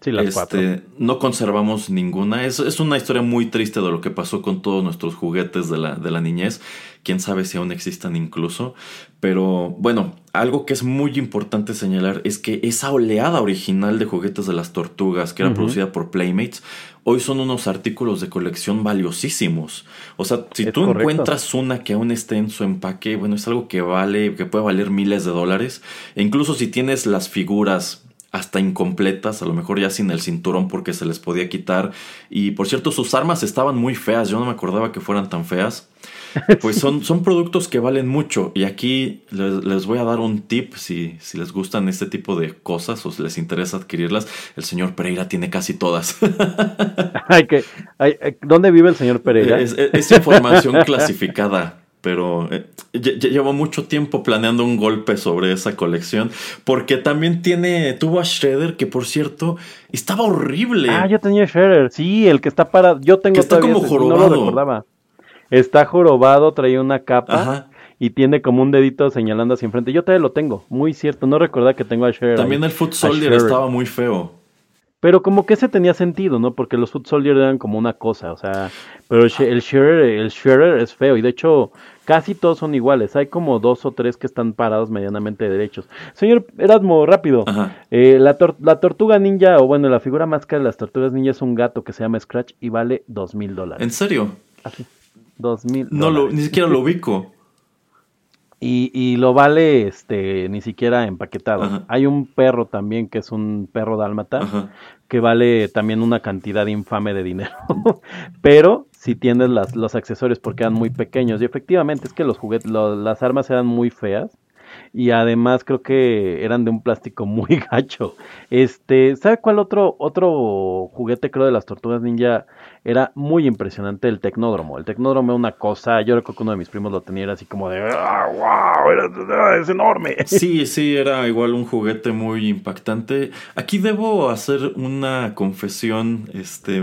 Sí, las este, No conservamos ninguna. Es, es, una historia muy triste de lo que pasó con todos nuestros juguetes de la, de la niñez. Quién sabe si aún existan incluso. Pero bueno, algo que es muy importante señalar es que esa oleada original de juguetes de las tortugas, que era producida por Playmates, hoy son unos artículos de colección valiosísimos. O sea, si tú encuentras una que aún esté en su empaque, bueno, es algo que vale, que puede valer miles de dólares. E incluso si tienes las figuras hasta incompletas, a lo mejor ya sin el cinturón porque se les podía quitar. Y por cierto, sus armas estaban muy feas, yo no me acordaba que fueran tan feas. *laughs* Pues son, son productos que valen mucho. Y aquí les, voy a dar un tip si, si, les gustan este tipo de cosas o si les interesa adquirirlas. El señor Pereira tiene casi todas. *laughs* que, ¿Dónde vive el señor Pereira? es información clasificada pero eh, llevo mucho tiempo planeando un golpe sobre esa colección, porque también tiene, tuvo a Shredder, que por cierto, estaba horrible. Ah, yo tenía Shredder, sí, el que está para, yo tengo que está como jorobado. No lo recordaba. Está jorobado, traía una capa. Y tiene como un dedito señalando hacia enfrente. Yo todavía lo tengo, muy cierto. No recordaba que tengo a Shredder. También el Foot Soldier estaba muy feo. Pero como que ese tenía sentido, ¿no? Porque los Foot Soldier eran como una cosa, o sea, pero el, Shredder, el es feo y de hecho casi todos son iguales. Hay como dos o tres que están parados medianamente derechos. Señor Erasmo, rápido. Eh, la, la, tortuga ninja, o bueno, la figura más cara de las tortugas ninja es un gato que se llama Scratch y vale dos mil dólares. ¿En serio? Así. Dos mil. No, lo, ni siquiera lo ubico. Y, y, lo vale este ni siquiera empaquetado. Hay un perro también que es un perro dálmata que vale también una cantidad infame de dinero. *laughs* Pero si tienes las, los accesorios porque eran muy pequeños. Y efectivamente es que los juguetes, las armas eran muy feas. Y además creo que eran de un plástico *laughs* muy gacho. Este, ¿sabe cuál otro otro juguete creo de las tortugas ninja era muy impresionante el tecnódromo? El tecnódromo era una cosa, yo recuerdo que uno de mis primos lo tenía era así como de wow, es enorme. *laughs* Sí, sí, era igual un juguete muy impactante. Aquí debo hacer una confesión, este,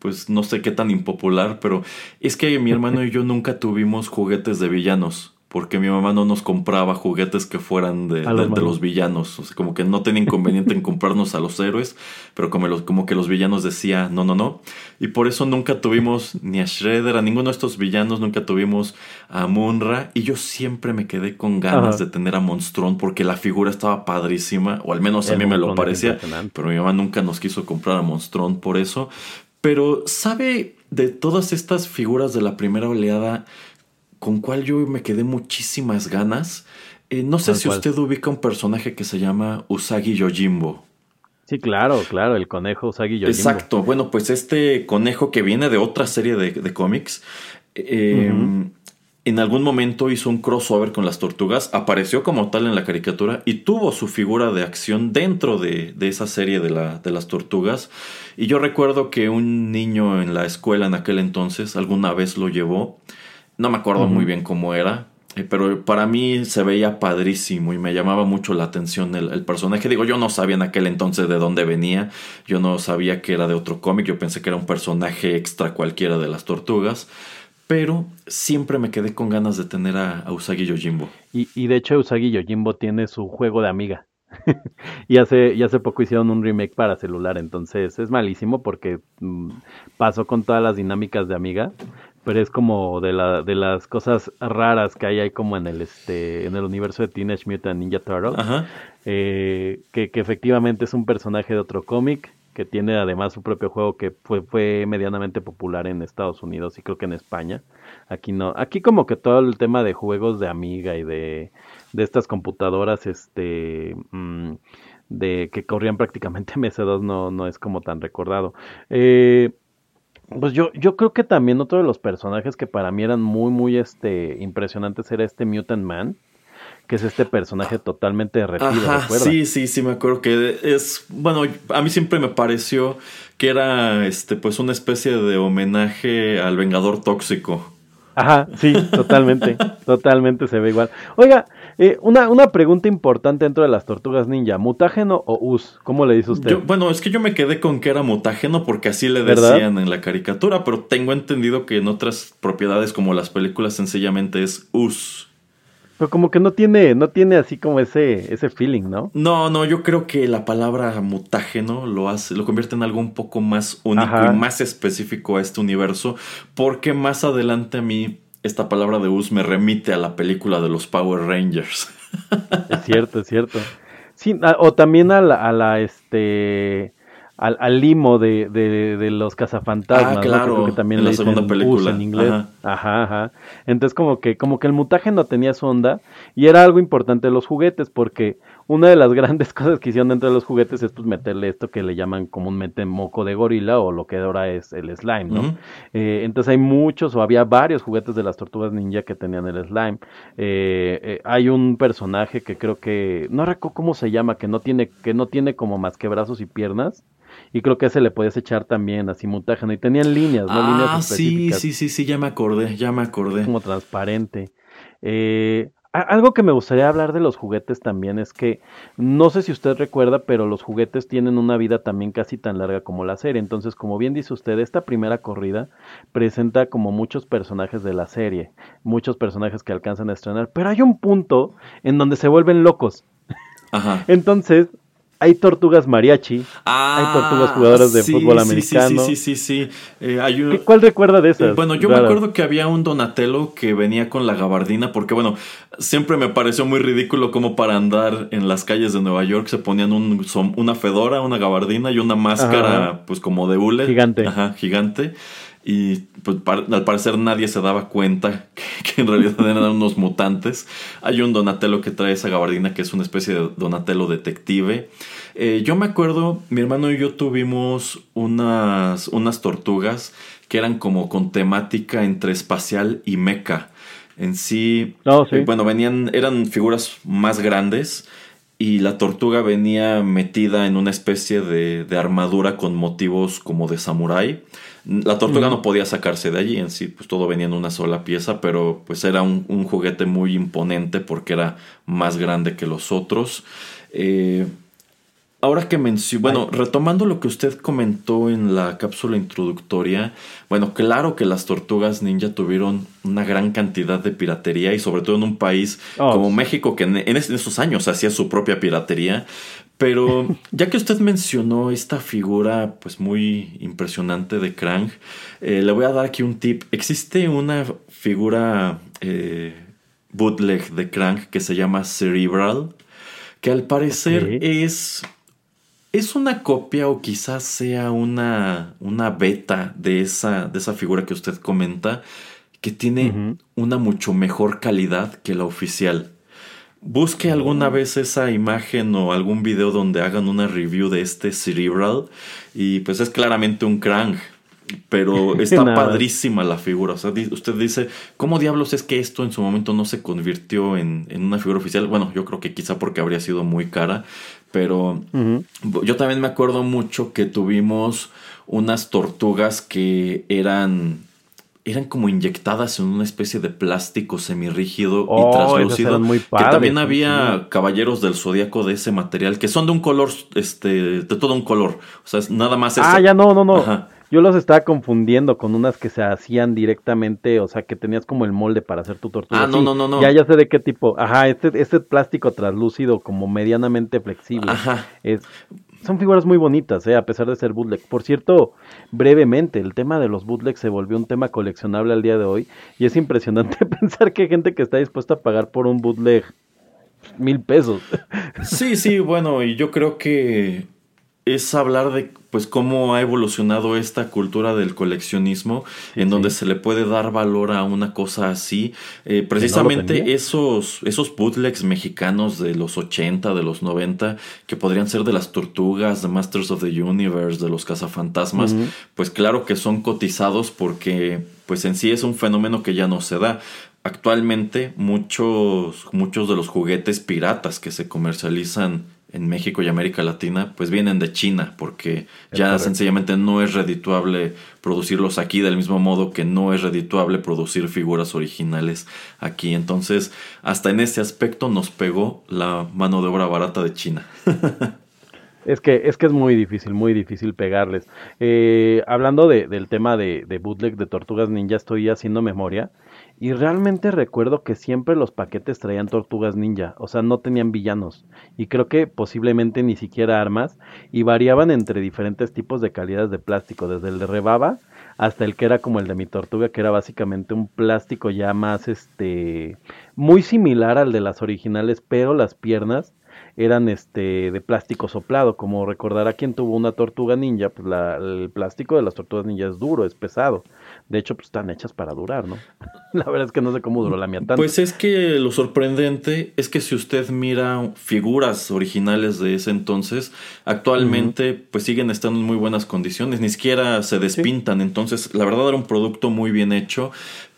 pues no sé qué tan impopular, pero es que mi hermano y yo nunca tuvimos juguetes de villanos porque mi mamá no nos compraba juguetes que fueran de, los villanos. O sea, como que no tenía inconveniente en comprarnos a los héroes, pero como, los, como que los villanos decía no, no, no. Y por eso nunca tuvimos ni a Shredder, a ninguno de estos villanos, nunca tuvimos a Munra. Y yo siempre me quedé con ganas de tener a Monstrón porque la figura estaba padrísima, o al menos a mí me lo parecía. Pero mi mamá nunca nos quiso comprar a Monstrón por eso. Pero, ¿sabe de todas estas figuras de la primera oleada? Con cual yo me quedé muchísimas ganas. Eh, no sé si usted ubica un personaje que se llama Usagi Yojimbo. Sí, claro, claro, el conejo Usagi Yojimbo. Exacto, bueno, pues este conejo que viene de otra serie de, cómics, em, en algún momento hizo un crossover con las tortugas, apareció como tal en la caricatura y tuvo su figura de acción dentro de, de esa serie de, la, de las tortugas. Y yo recuerdo que un niño en la escuela en aquel entonces alguna vez lo llevó no me acuerdo muy bien cómo era, eh, pero para mí se veía padrísimo y me llamaba mucho la atención el, personaje. Digo, yo no sabía en aquel entonces de dónde venía, yo no sabía que era de otro cómic, yo pensé que era un personaje extra cualquiera de las tortugas. Pero siempre me quedé con ganas de tener a, Usagi Yojimbo. Y, y de hecho Usagi Yojimbo tiene su juego de amiga. *laughs* y hace, y hace poco hicieron un remake para celular, entonces es malísimo porque mm, pasó con todas las dinámicas de Amiga, pero es como de, la, de las cosas raras que hay ahí como en el este en el universo de Teenage Mutant Ninja Turtles eh, que, que, efectivamente es un personaje de otro cómic que tiene además su propio juego que fue, fue medianamente popular en Estados Unidos y creo que en España. Aquí no aquí como que todo el tema de juegos de Amiga y de, de estas computadoras este mm, de que corrían prácticamente *laughs* MS2 no, no es como tan recordado. Eh, pues yo, yo creo que también otro de los personajes que para mí eran muy, muy este, impresionantes era este Mutant Man, que es este personaje totalmente derretido. Ajá, sí, sí, sí, me acuerdo que es, bueno, a mí siempre me pareció que era, este, pues una especie de homenaje al Vengador Tóxico. Ajá, sí, totalmente, *laughs* totalmente se ve igual. Oiga, eh, una, una pregunta importante dentro de las tortugas ninja, ¿mutágeno o us? ¿Cómo le dice usted? bueno, es que yo me quedé con que era mutágeno porque así le decían en la caricatura, pero tengo entendido que en otras propiedades como las películas sencillamente es us. Pero como que no tiene, no tiene así como ese, ese feeling, ¿no? No, no, yo creo que la palabra mutágeno lo hace, lo convierte en algo un poco más único y más específico a este universo, porque más adelante a mí esta palabra de us me remite a la película de los Power Rangers. Es cierto, es cierto. Sí, o también a la, a la este al, al limo de, de, los cazafantasmas, ah, claro, que también en la segunda película en inglés. Ajá. ajá. Entonces como que como que el mutágeno tenía su onda y era algo importante de los juguetes porque una de las grandes *laughs* cosas que hicieron dentro de los juguetes es pues meterle esto que le llaman comúnmente moco de gorila o lo que ahora es el slime, ¿no? Eh, entonces hay muchos o había varios juguetes de las tortugas ninja que tenían el slime. Eh, eh, hay un personaje que creo que no recuerdo cómo se llama que no tiene que no tiene como más que brazos y piernas y creo que ese le podías echar también así mutágeno y tenían líneas, ¿no? Ah, sí, sí, sí, sí, ya me acordé, ya me acordé. Como transparente. Eh, algo que me gustaría hablar de los juguetes también es que no sé si usted recuerda, pero los juguetes tienen una vida también casi tan larga como la serie. Entonces, como bien dice usted, esta primera corrida presenta como muchos personajes de la serie, muchos personajes que alcanzan a estrenar, pero hay un punto en donde se vuelven locos. Ajá. *laughs* Entonces, hay tortugas mariachi, hay tortugas ah, jugadoras de fútbol americano. Sí, sí, sí, sí. Eh, ¿Cuál recuerda de esas? bueno, yo me acuerdo que había un Donatello que venía con la gabardina, porque bueno, siempre me pareció muy ridículo como para andar en las calles de Nueva York se ponían un, una fedora, una gabardina y una máscara, pues como de hule. Gigante. Ajá, gigante. Y pues, al parecer nadie se daba cuenta *laughs* que, en realidad eran *laughs* unos mutantes. Hay un Donatello que trae esa gabardina que es una especie de Donatello detective. Eh, yo me acuerdo, mi hermano y yo tuvimos unas, unas tortugas que eran como con temática entre espacial y mecha. En sí, No, sí. eh, bueno, venían, eran figuras más grandes y la tortuga venía metida en una especie de, de armadura con motivos como de samurái. La tortuga no podía sacarse de allí, en sí, pues todo venía en una sola pieza, pero pues era un, un juguete muy imponente porque era más grande que los otros. Eh, Ahora que menciono, bueno, retomando lo que usted comentó en la cápsula introductoria, bueno, claro que las tortugas ninja tuvieron una gran cantidad de piratería y sobre todo en un país Oh. como México que en esos años hacía su propia piratería. Pero ya que usted mencionó esta figura pues muy impresionante de Krang, eh, le voy a dar aquí un tip. Existe una figura eh, bootleg de Krang que se llama Cerebral, que al parecer es es una copia o quizás sea una, una beta de esa, de esa figura que usted comenta que tiene una mucho mejor calidad que la oficial. Busque alguna vez esa imagen o algún video donde hagan una review de este Cerebral y pues es claramente un Krang. Pero *laughs* está padrísima la figura. O sea, usted dice, ¿cómo diablos es que esto en su momento no se convirtió en, en una figura oficial? Bueno, yo creo que quizá porque habría sido muy cara. Pero yo también me acuerdo mucho que tuvimos unas tortugas que eran eran como inyectadas en una especie de plástico semirrígido Oh, y esas translúcido. muy que padres, también sí, había sí. caballeros del zodiaco de ese material que son de un color, este, de todo un color. O sea, es nada más Ah, esa- ya no, no, no. Ajá. Yo los estaba confundiendo con unas que se hacían directamente, o sea, que tenías como el molde para hacer tu tortuga. Ah, no, Sí, no, no, no. Ya, ya sé de qué tipo. Ajá, este, este plástico translúcido como medianamente flexible. Ajá. Es, son figuras muy bonitas, eh, a pesar de ser bootleg. Por cierto, brevemente, el tema de los bootlegs se volvió un tema coleccionable al día de hoy y es impresionante *laughs* pensar que hay gente que está dispuesta a pagar por un bootleg mil pesos. Sí, sí, bueno, y yo creo que es hablar de pues cómo ha evolucionado esta cultura del coleccionismo en donde se le puede dar valor a una cosa así. Eh, precisamente esos, esos bootlegs mexicanos de los 80, de los 90, que podrían ser de las tortugas, de Masters of the Universe, de los cazafantasmas, pues claro que son cotizados porque pues en sí es un fenómeno que ya no se da. Actualmente muchos, muchos de los juguetes piratas que se comercializan en México y América Latina pues vienen de China porque ya sencillamente no es redituable producirlos aquí del mismo modo que no es redituable producir figuras originales aquí. Entonces hasta en ese aspecto nos pegó la mano de obra barata de China. *laughs* Es que, es que es muy difícil, muy difícil pegarles. Eh, hablando de- del tema de, de bootleg de Tortugas Ninja, estoy haciendo memoria. Y realmente recuerdo que siempre los paquetes traían Tortugas Ninja. O sea, no tenían villanos. Y creo que posiblemente ni siquiera armas. Y variaban entre diferentes tipos de calidades de plástico. Desde el de rebaba hasta el que era como el de mi tortuga, que era básicamente un plástico ya más, este, muy similar al de las originales, pero las piernas eran este de plástico soplado, como recordará quien tuvo una tortuga ninja, pues la- el plástico de las tortugas ninja es duro, es pesado. De hecho, pues están hechas para durar, ¿no? *laughs* La verdad es que no sé cómo duró la mía tanto. Pues es que lo sorprendente es que si usted mira figuras originales de ese entonces, actualmente pues siguen estando en muy buenas condiciones, ni siquiera se despintan, entonces la verdad era un producto muy bien hecho,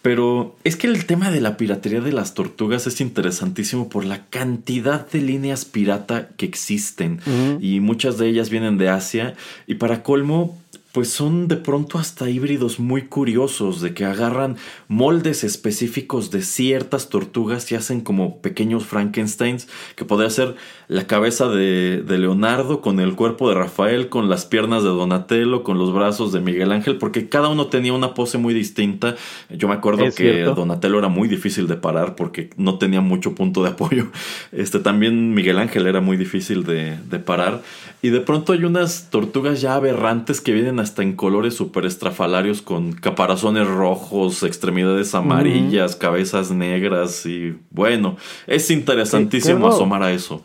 pero es que el tema de la piratería de las tortugas es interesantísimo por la cantidad de líneas pirata que existen. Y muchas de ellas vienen de Asia. Y para colmo pues son de pronto hasta híbridos muy curiosos de que agarran moldes específicos de ciertas tortugas y hacen como pequeños Frankensteins que podría ser la cabeza de, de Leonardo con el cuerpo de Rafael, con las piernas de Donatello, con los brazos de Miguel Ángel, porque cada uno tenía una pose muy distinta. Yo me acuerdo Es que cierto. Donatello era muy difícil de parar porque no tenía mucho punto de apoyo. *laughs* Este también Miguel Ángel era muy difícil de, de parar. Y de pronto hay unas tortugas ya aberrantes que vienen hasta en colores súper estrafalarios con caparazones rojos, extremidades amarillas, cabezas negras y bueno, es interesantísimo asomar a eso.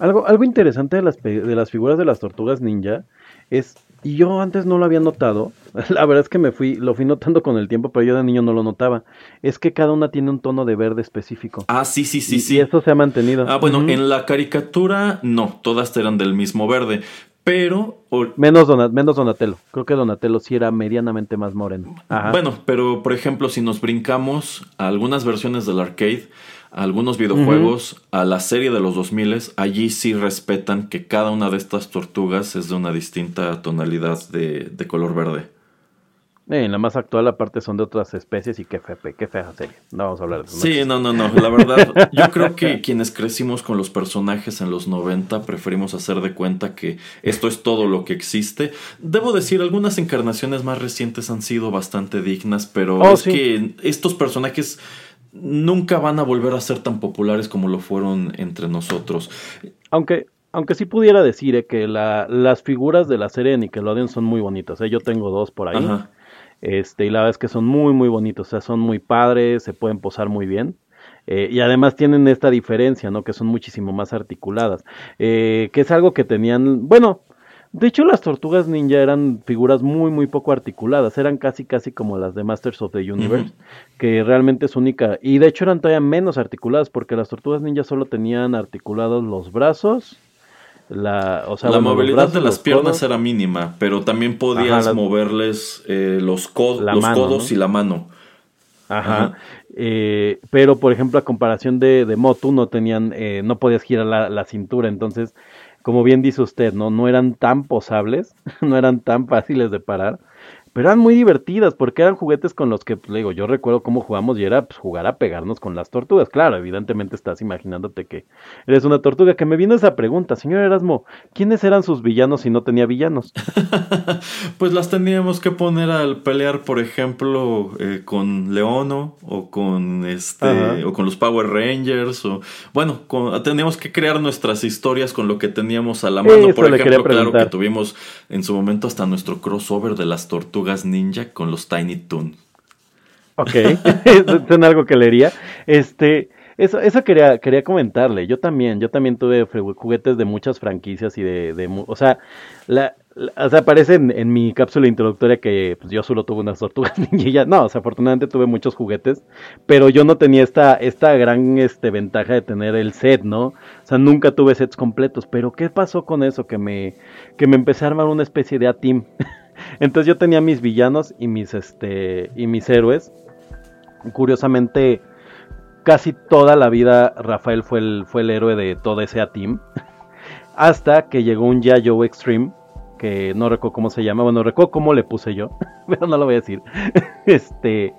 Algo, algo interesante de las, de las figuras de las tortugas ninja es, y yo antes no lo había notado, *laughs* la verdad es que me fui, lo fui notando con el tiempo, pero yo de niño no lo notaba, es que cada una tiene un tono de verde específico. Ah, sí, sí, sí, y, sí. y eso se ha mantenido. Ah, bueno, en la caricatura no, todas eran del mismo verde. Pero. Menos, menos Donatello. Creo que Donatello sí era medianamente más moreno. Bueno, pero por ejemplo, si nos brincamos a algunas versiones del arcade, a algunos videojuegos, a la serie de los 2000, allí sí respetan que cada una de estas tortugas es de una distinta tonalidad de, de color verde. En la más actual, aparte, son de otras especies y qué, fe, qué fea serie. No vamos a hablar de eso. Sí, no, no, no. La verdad, yo creo que *laughs* quienes crecimos con los personajes en los 90 preferimos hacer de cuenta que esto es todo lo que existe. Debo decir, algunas encarnaciones más recientes han sido bastante dignas, pero oh, es que estos personajes nunca van a volver a ser tan populares como lo fueron entre nosotros. Aunque, aunque sí pudiera decir eh, que la, las figuras de la serie de Nickelodeon son muy bonitas. Eh. Yo tengo dos por ahí. Ajá. Este, y la verdad es que son muy, muy bonitos, o sea, son muy padres, se pueden posar muy bien. Eh, y además tienen esta diferencia, ¿no? Que son muchísimo más articuladas. Eh, que es algo que tenían, bueno, de hecho las tortugas ninja eran figuras muy, muy poco articuladas. Eran casi, casi como las de Masters of the Universe, que realmente es única. Y de hecho eran todavía menos articuladas porque las tortugas ninja solo tenían articulados los brazos la, la movilidad de las piernas era mínima, pero también podías moverles eh, los, codos y la mano. Ajá. Eh, pero, por ejemplo, a comparación de, de Motu, no tenían, eh, no podías girar la, la, cintura. Entonces, como bien dice usted, ¿no? No eran tan posables, *laughs* no eran tan fáciles de parar pero eran muy divertidas porque eran juguetes con los que, pues, le digo, yo recuerdo cómo jugamos y era pues, jugar a pegarnos con las tortugas. Claro, evidentemente estás imaginándote que eres una tortuga. Que me vino esa pregunta, señor Erasmo, ¿quiénes eran sus villanos si no tenía villanos? *laughs* pues las teníamos que poner al pelear, por ejemplo, eh, con Leono o con este o con los Power Rangers o bueno, teníamos que crear nuestras historias con lo que teníamos a la mano. por ejemplo, claro que tuvimos en su momento hasta nuestro crossover de las tortugas Ninja con los Tiny Toons. Ok, *laughs* es algo que leería. Este, eso, eso quería, quería comentarle. Yo también, yo también tuve juguetes de muchas franquicias y de, o sea, la, o sea, aparece en, mi cápsula introductoria que pues, yo solo tuve unas tortugas *laughs* ninja. No, o sea, afortunadamente tuve muchos juguetes, pero yo no tenía esta, esta gran este, ventaja de tener el set, ¿no? O sea, nunca tuve sets completos. Pero ¿qué pasó con eso? Que me, que me empecé a armar una especie de A-Team. *laughs* Entonces yo tenía mis villanos y mis, este, y mis héroes. Curiosamente, casi toda la vida Rafael fue el, fue el héroe de todo ese A-Team. *laughs* Hasta que llegó un Yayo Extreme, que no recuerdo cómo se llama, bueno, recuerdo cómo le puse yo, *laughs* pero no lo voy a decir. *laughs* este,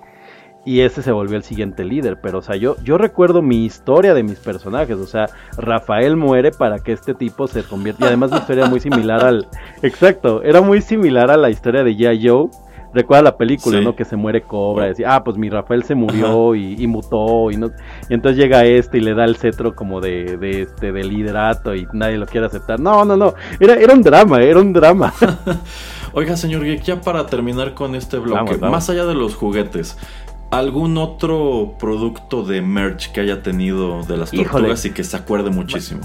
y ese se volvió el siguiente líder. Pero, o sea, yo, yo recuerdo mi historia de mis personajes. O sea, Rafael muere para que este tipo se convierta. Y además mi historia era muy similar al. *laughs* Exacto, era muy similar a la historia de G.I. Joe. Recuerda la película, ¿no? Que se muere Cobra. Y decía, ah, pues mi Rafael se murió y, mutó. Y, no... y entonces llega este y le da el cetro como de, de, este, de liderato y nadie lo quiere aceptar. No, no, no. Era, era un drama, era un drama. *laughs* Oiga, señor Geek, ya para terminar con este bloque, más allá de los juguetes, ¿Algún otro producto de merch que haya tenido de las tortugas y que se acuerde muchísimo?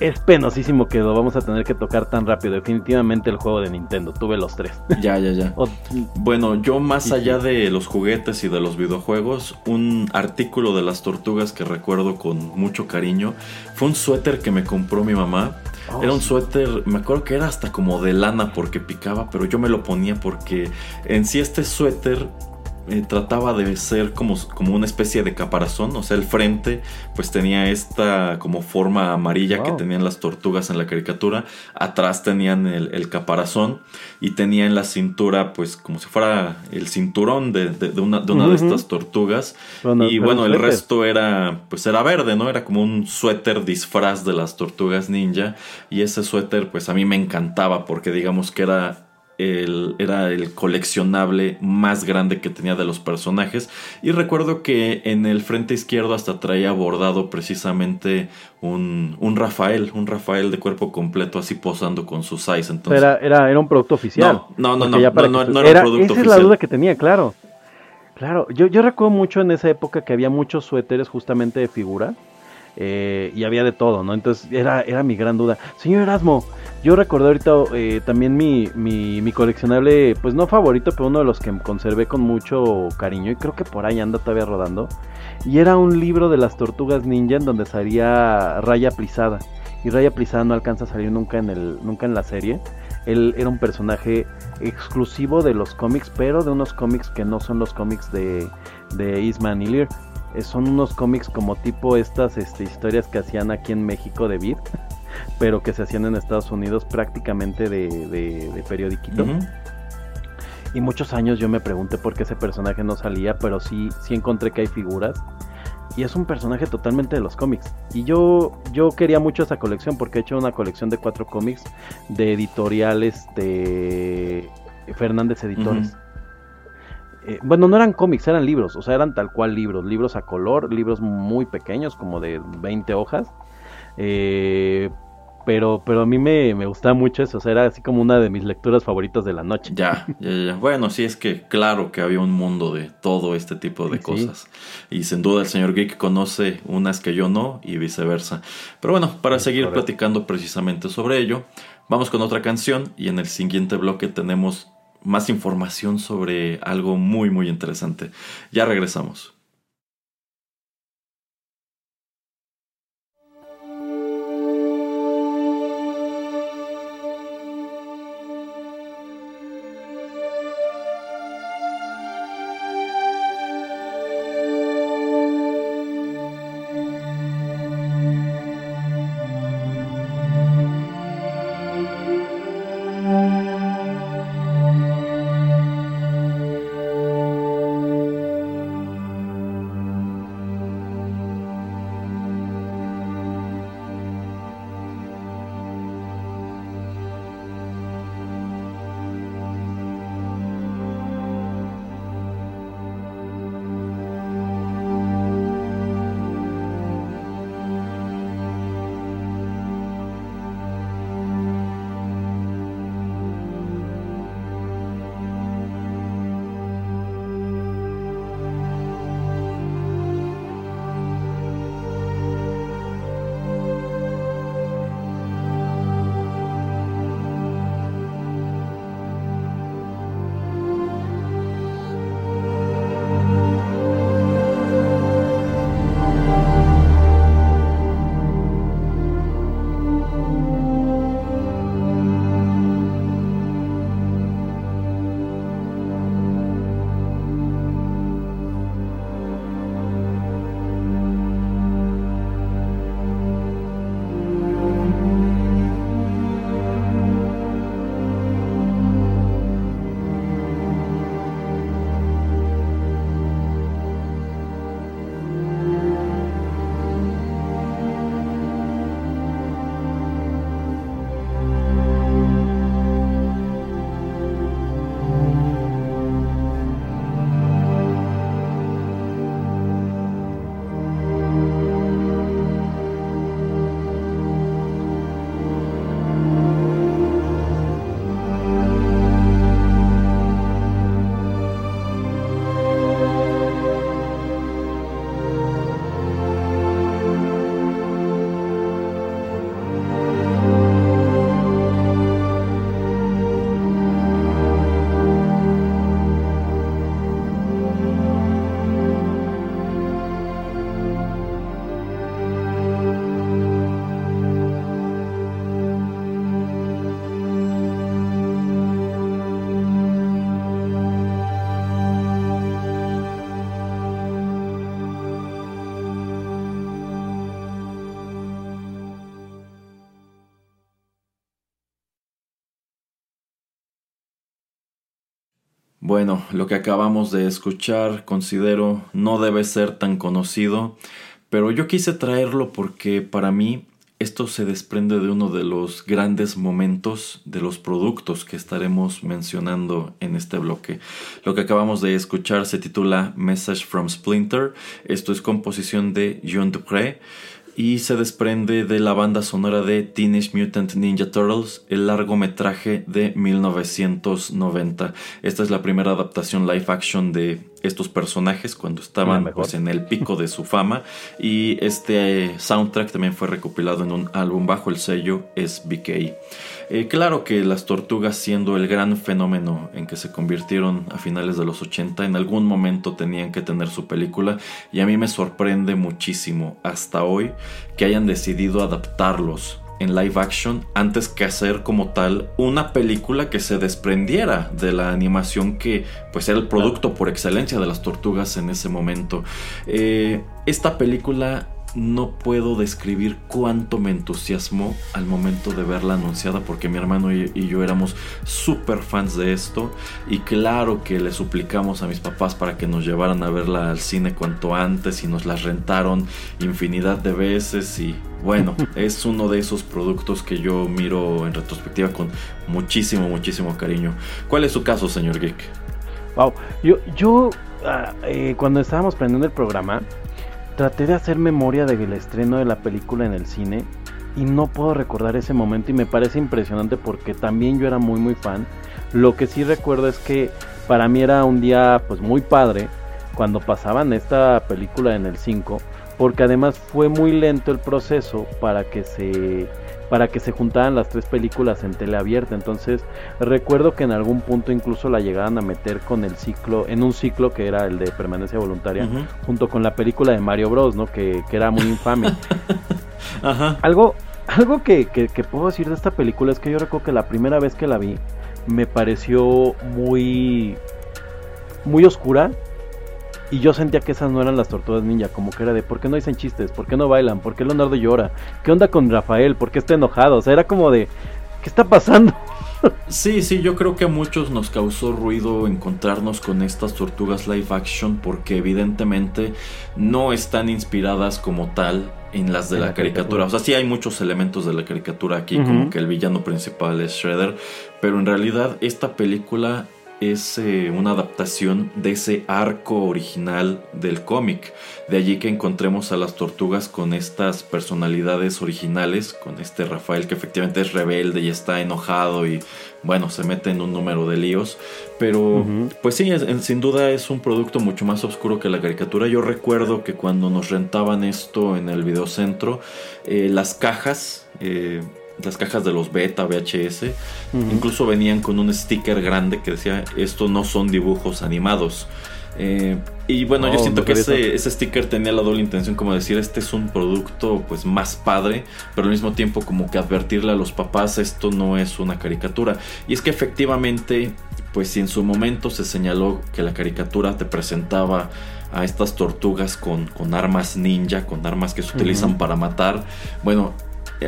Es penosísimo que lo vamos a tener que tocar tan rápido. Definitivamente el juego de Nintendo. Tuve los tres. *laughs* Ya, ya, ya. bueno, yo más allá de los juguetes y de los videojuegos, un artículo de las tortugas que recuerdo con mucho cariño fue un suéter que me compró mi mamá. Oh, era un suéter, me acuerdo que era hasta como de lana porque picaba, pero yo me lo ponía porque en sí este suéter eh, trataba de ser como, como una especie de caparazón, o sea, el frente pues tenía esta como forma amarilla que tenían las tortugas en la caricatura, atrás tenían el, caparazón y tenía en la cintura pues como si fuera el cinturón de, una, de, una de estas tortugas. Y bueno, el resto era pues era verde, ¿no? Era como un suéter disfraz de las tortugas ninja y ese suéter pues a mí me encantaba porque digamos que era el, era el coleccionable más grande que tenía de los personajes. Y recuerdo que en el frente izquierdo hasta traía bordado precisamente un, un Rafael, un Rafael de cuerpo completo así posando con su size. Entonces, era, era, era un producto oficial. No, no, no, no, no, no, era, un producto esa es la duda que tenía, claro. Claro, yo, yo recuerdo mucho en esa época que había muchos suéteres justamente de figura. Eh, y había de todo, ¿no? Entonces era, era mi gran duda. Señor Erasmo, yo recordé ahorita eh, también mi, mi, coleccionable, pues no favorito, pero uno de los que conservé con mucho cariño y creo que por ahí anda todavía rodando. Y era un libro de las tortugas ninja en donde salía Raya Plisada. y Raya Prisada no alcanza a salir nunca en, el, nunca en la serie. Él era un personaje exclusivo de los cómics, pero de unos cómics que no son los cómics de, de Eastman y. Eh, son unos cómics como tipo estas este, historias que hacían aquí en México de Vid, *laughs* pero que se hacían en Estados Unidos prácticamente de, de, periodiquito. Y muchos años yo me pregunté por qué ese personaje no salía, pero sí, sí encontré que hay figuras y es un personaje totalmente de los cómics. Y yo, yo quería mucho esa colección porque he hecho una colección de cuatro cómics de editoriales de Fernández Editores. Eh, bueno, no eran cómics, eran libros, o sea, eran tal cual libros, libros a color, libros muy pequeños, como de 20 hojas. Eh, pero, pero a mí me, me gustaba mucho eso, o sea, era así como una de mis lecturas favoritas de la noche. Ya, ya, ya. Bueno, sí, es que claro que había un mundo de todo este tipo de cosas. Y sin duda el señor Geek conoce unas que yo no y viceversa. Pero bueno, para seguir platicando precisamente sobre ello, vamos con otra canción y en el siguiente bloque tenemos más información sobre algo muy, muy interesante. Ya regresamos. Bueno, lo que acabamos de escuchar considero no debe ser tan conocido, pero yo quise traerlo porque para mí esto se desprende de uno de los grandes momentos de los productos que estaremos mencionando en este bloque. Lo que acabamos de escuchar se titula Message from Splinter. Esto es composición de John Dupré y se desprende de la banda sonora de Teenage Mutant Ninja Turtles, el largometraje de 1990. Esta es la primera adaptación live action de estos personajes cuando estaban pues, en el pico de su fama y este soundtrack también fue recopilado en un álbum bajo el sello SBK. Eh, claro que las tortugas siendo el gran fenómeno en que se convirtieron a finales de los 80, en algún momento tenían que tener su película y a mí me sorprende muchísimo hasta hoy que hayan decidido adaptarlos en live action antes que hacer como tal una película que se desprendiera de la animación que pues era el producto por excelencia de las tortugas en ese momento. Eh, esta película no puedo describir cuánto me entusiasmó al momento de verla anunciada porque mi hermano y, yo éramos súper fans de esto y claro que le suplicamos a mis papás para que nos llevaran a verla al cine cuanto antes y nos la rentaron infinidad de veces y bueno, *laughs* es uno de esos productos que yo miro en retrospectiva con muchísimo, muchísimo cariño. ¿Cuál es su caso, señor Geek? Wow, yo, yo ah, eh, cuando estábamos prendiendo el programa, Traté de hacer memoria del estreno de la película en el cine y no puedo recordar ese momento y me parece impresionante porque también yo era muy muy fan. Lo que sí recuerdo es que para mí era un día pues muy padre cuando pasaban esta película en el 5 porque además fue muy lento el proceso para que se para que se juntaran las tres películas en tele abierta. Entonces recuerdo que en algún punto incluso la llegaban a meter con el ciclo, en un ciclo que era el de permanencia voluntaria, junto con la película de Mario Bros, ¿no? Que, era muy infame. *laughs* Algo, algo que, que, que puedo decir de esta película es que yo recuerdo que la primera vez que la vi me pareció muy muy oscura y yo sentía que esas no eran las tortugas ninja, como que era de ¿por qué no dicen chistes? ¿Por qué no bailan? ¿Por qué Leonardo llora? ¿Qué onda con Rafael? ¿Por qué está enojado? O sea, era como de ¿qué está pasando? *laughs* Sí, sí, yo creo que a muchos nos causó ruido encontrarnos con estas tortugas live action porque evidentemente no están inspiradas como tal en las de la, caricatura. O sea, sí hay muchos elementos de la caricatura aquí, como que el villano principal es Shredder, pero en realidad esta película es eh, una adaptación de ese arco original del cómic. De allí que encontremos a las tortugas con estas personalidades originales, con este Rafael que efectivamente es rebelde y está enojado y bueno, se mete en un número de líos. Pero pues sí, sin duda es un producto mucho más oscuro que la caricatura. Yo recuerdo que cuando nos rentaban esto en el videocentro, eh, las cajas... Eh, las cajas de los beta VHS incluso venían con un sticker grande que decía esto no son dibujos animados eh, y bueno yo oh, siento que ese, ese, sticker tenía la doble intención como decir este es un producto pues más padre pero al mismo tiempo como que advertirle a los papás esto no es una caricatura y es que efectivamente pues si en su momento se señaló que la caricatura te presentaba a estas tortugas con, con armas ninja, con armas que se utilizan para matar. Bueno,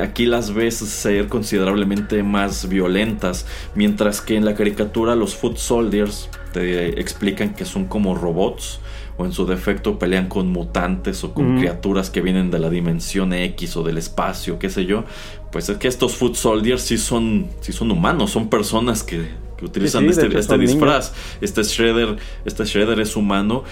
Aquí las ves ser considerablemente más violentas, mientras que en la caricatura los Foot Soldiers te explican que son como robots o en su defecto pelean con mutantes o con criaturas que vienen de la dimensión X o del espacio, qué sé yo. Pues es que estos Foot Soldiers sí son, sí son humanos, son personas que, utilizan este, este disfraz. Este Shredder, este Shredder es humano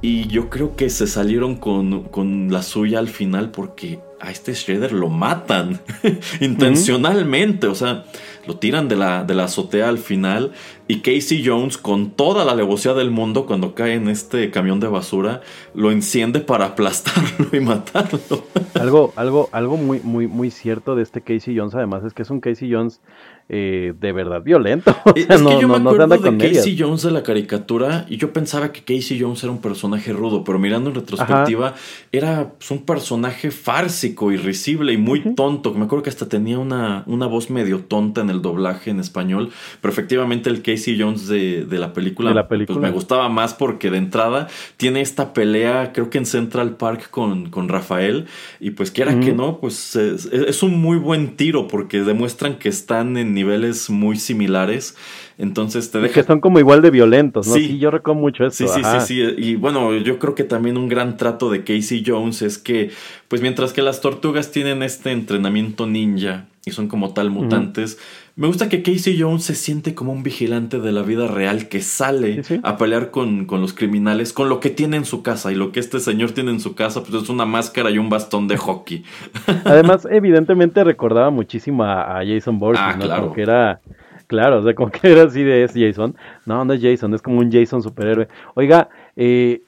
y yo creo que se salieron con, con, la suya al final porque a este Shredder lo matan *laughs* intencionalmente. O sea, lo tiran de la, de la azotea al final. Y Casey Jones, con toda la alevosía del mundo, cuando cae en este camión de basura, lo enciende para aplastarlo y matarlo. *laughs* algo, algo, algo muy, muy, muy cierto de este Casey Jones, además, es que es un Casey Jones eh, de verdad violento. *laughs* es que yo me acuerdo de Casey Jones de la caricatura y yo pensaba que Casey Jones era un personaje rudo, pero mirando en retrospectiva era pues, un personaje fársico, irrisible y muy tonto. Me acuerdo que hasta tenía una, una voz medio tonta en el doblaje en español, pero efectivamente el Casey Jones de, la película, Pues me gustaba más porque de entrada tiene esta pelea, creo que en Central Park con, con Rafael, y pues quiera que no, pues es un muy buen tiro porque demuestran que están en niveles muy similares. Entonces te deja. Que son como igual de violentos, ¿no? Sí, yo recuerdo mucho eso. Sí, sí, sí, sí. Y bueno, yo creo que también un gran trato de Casey Jones es que, pues mientras que las tortugas tienen este entrenamiento ninja y son como tal mutantes, me gusta que Casey Jones se siente como un vigilante de la vida real que sale a pelear con, con, los criminales con lo que tiene en su casa. Y lo que este señor tiene en su casa, pues es una máscara y un bastón de hockey. *laughs* Además, evidentemente recordaba muchísimo a, Jason Bourne, ah, ¿no? Claro. que era Claro, o sea, como que era así de es Jason. No, no es Jason, es como un Jason superhéroe. Oiga, eh,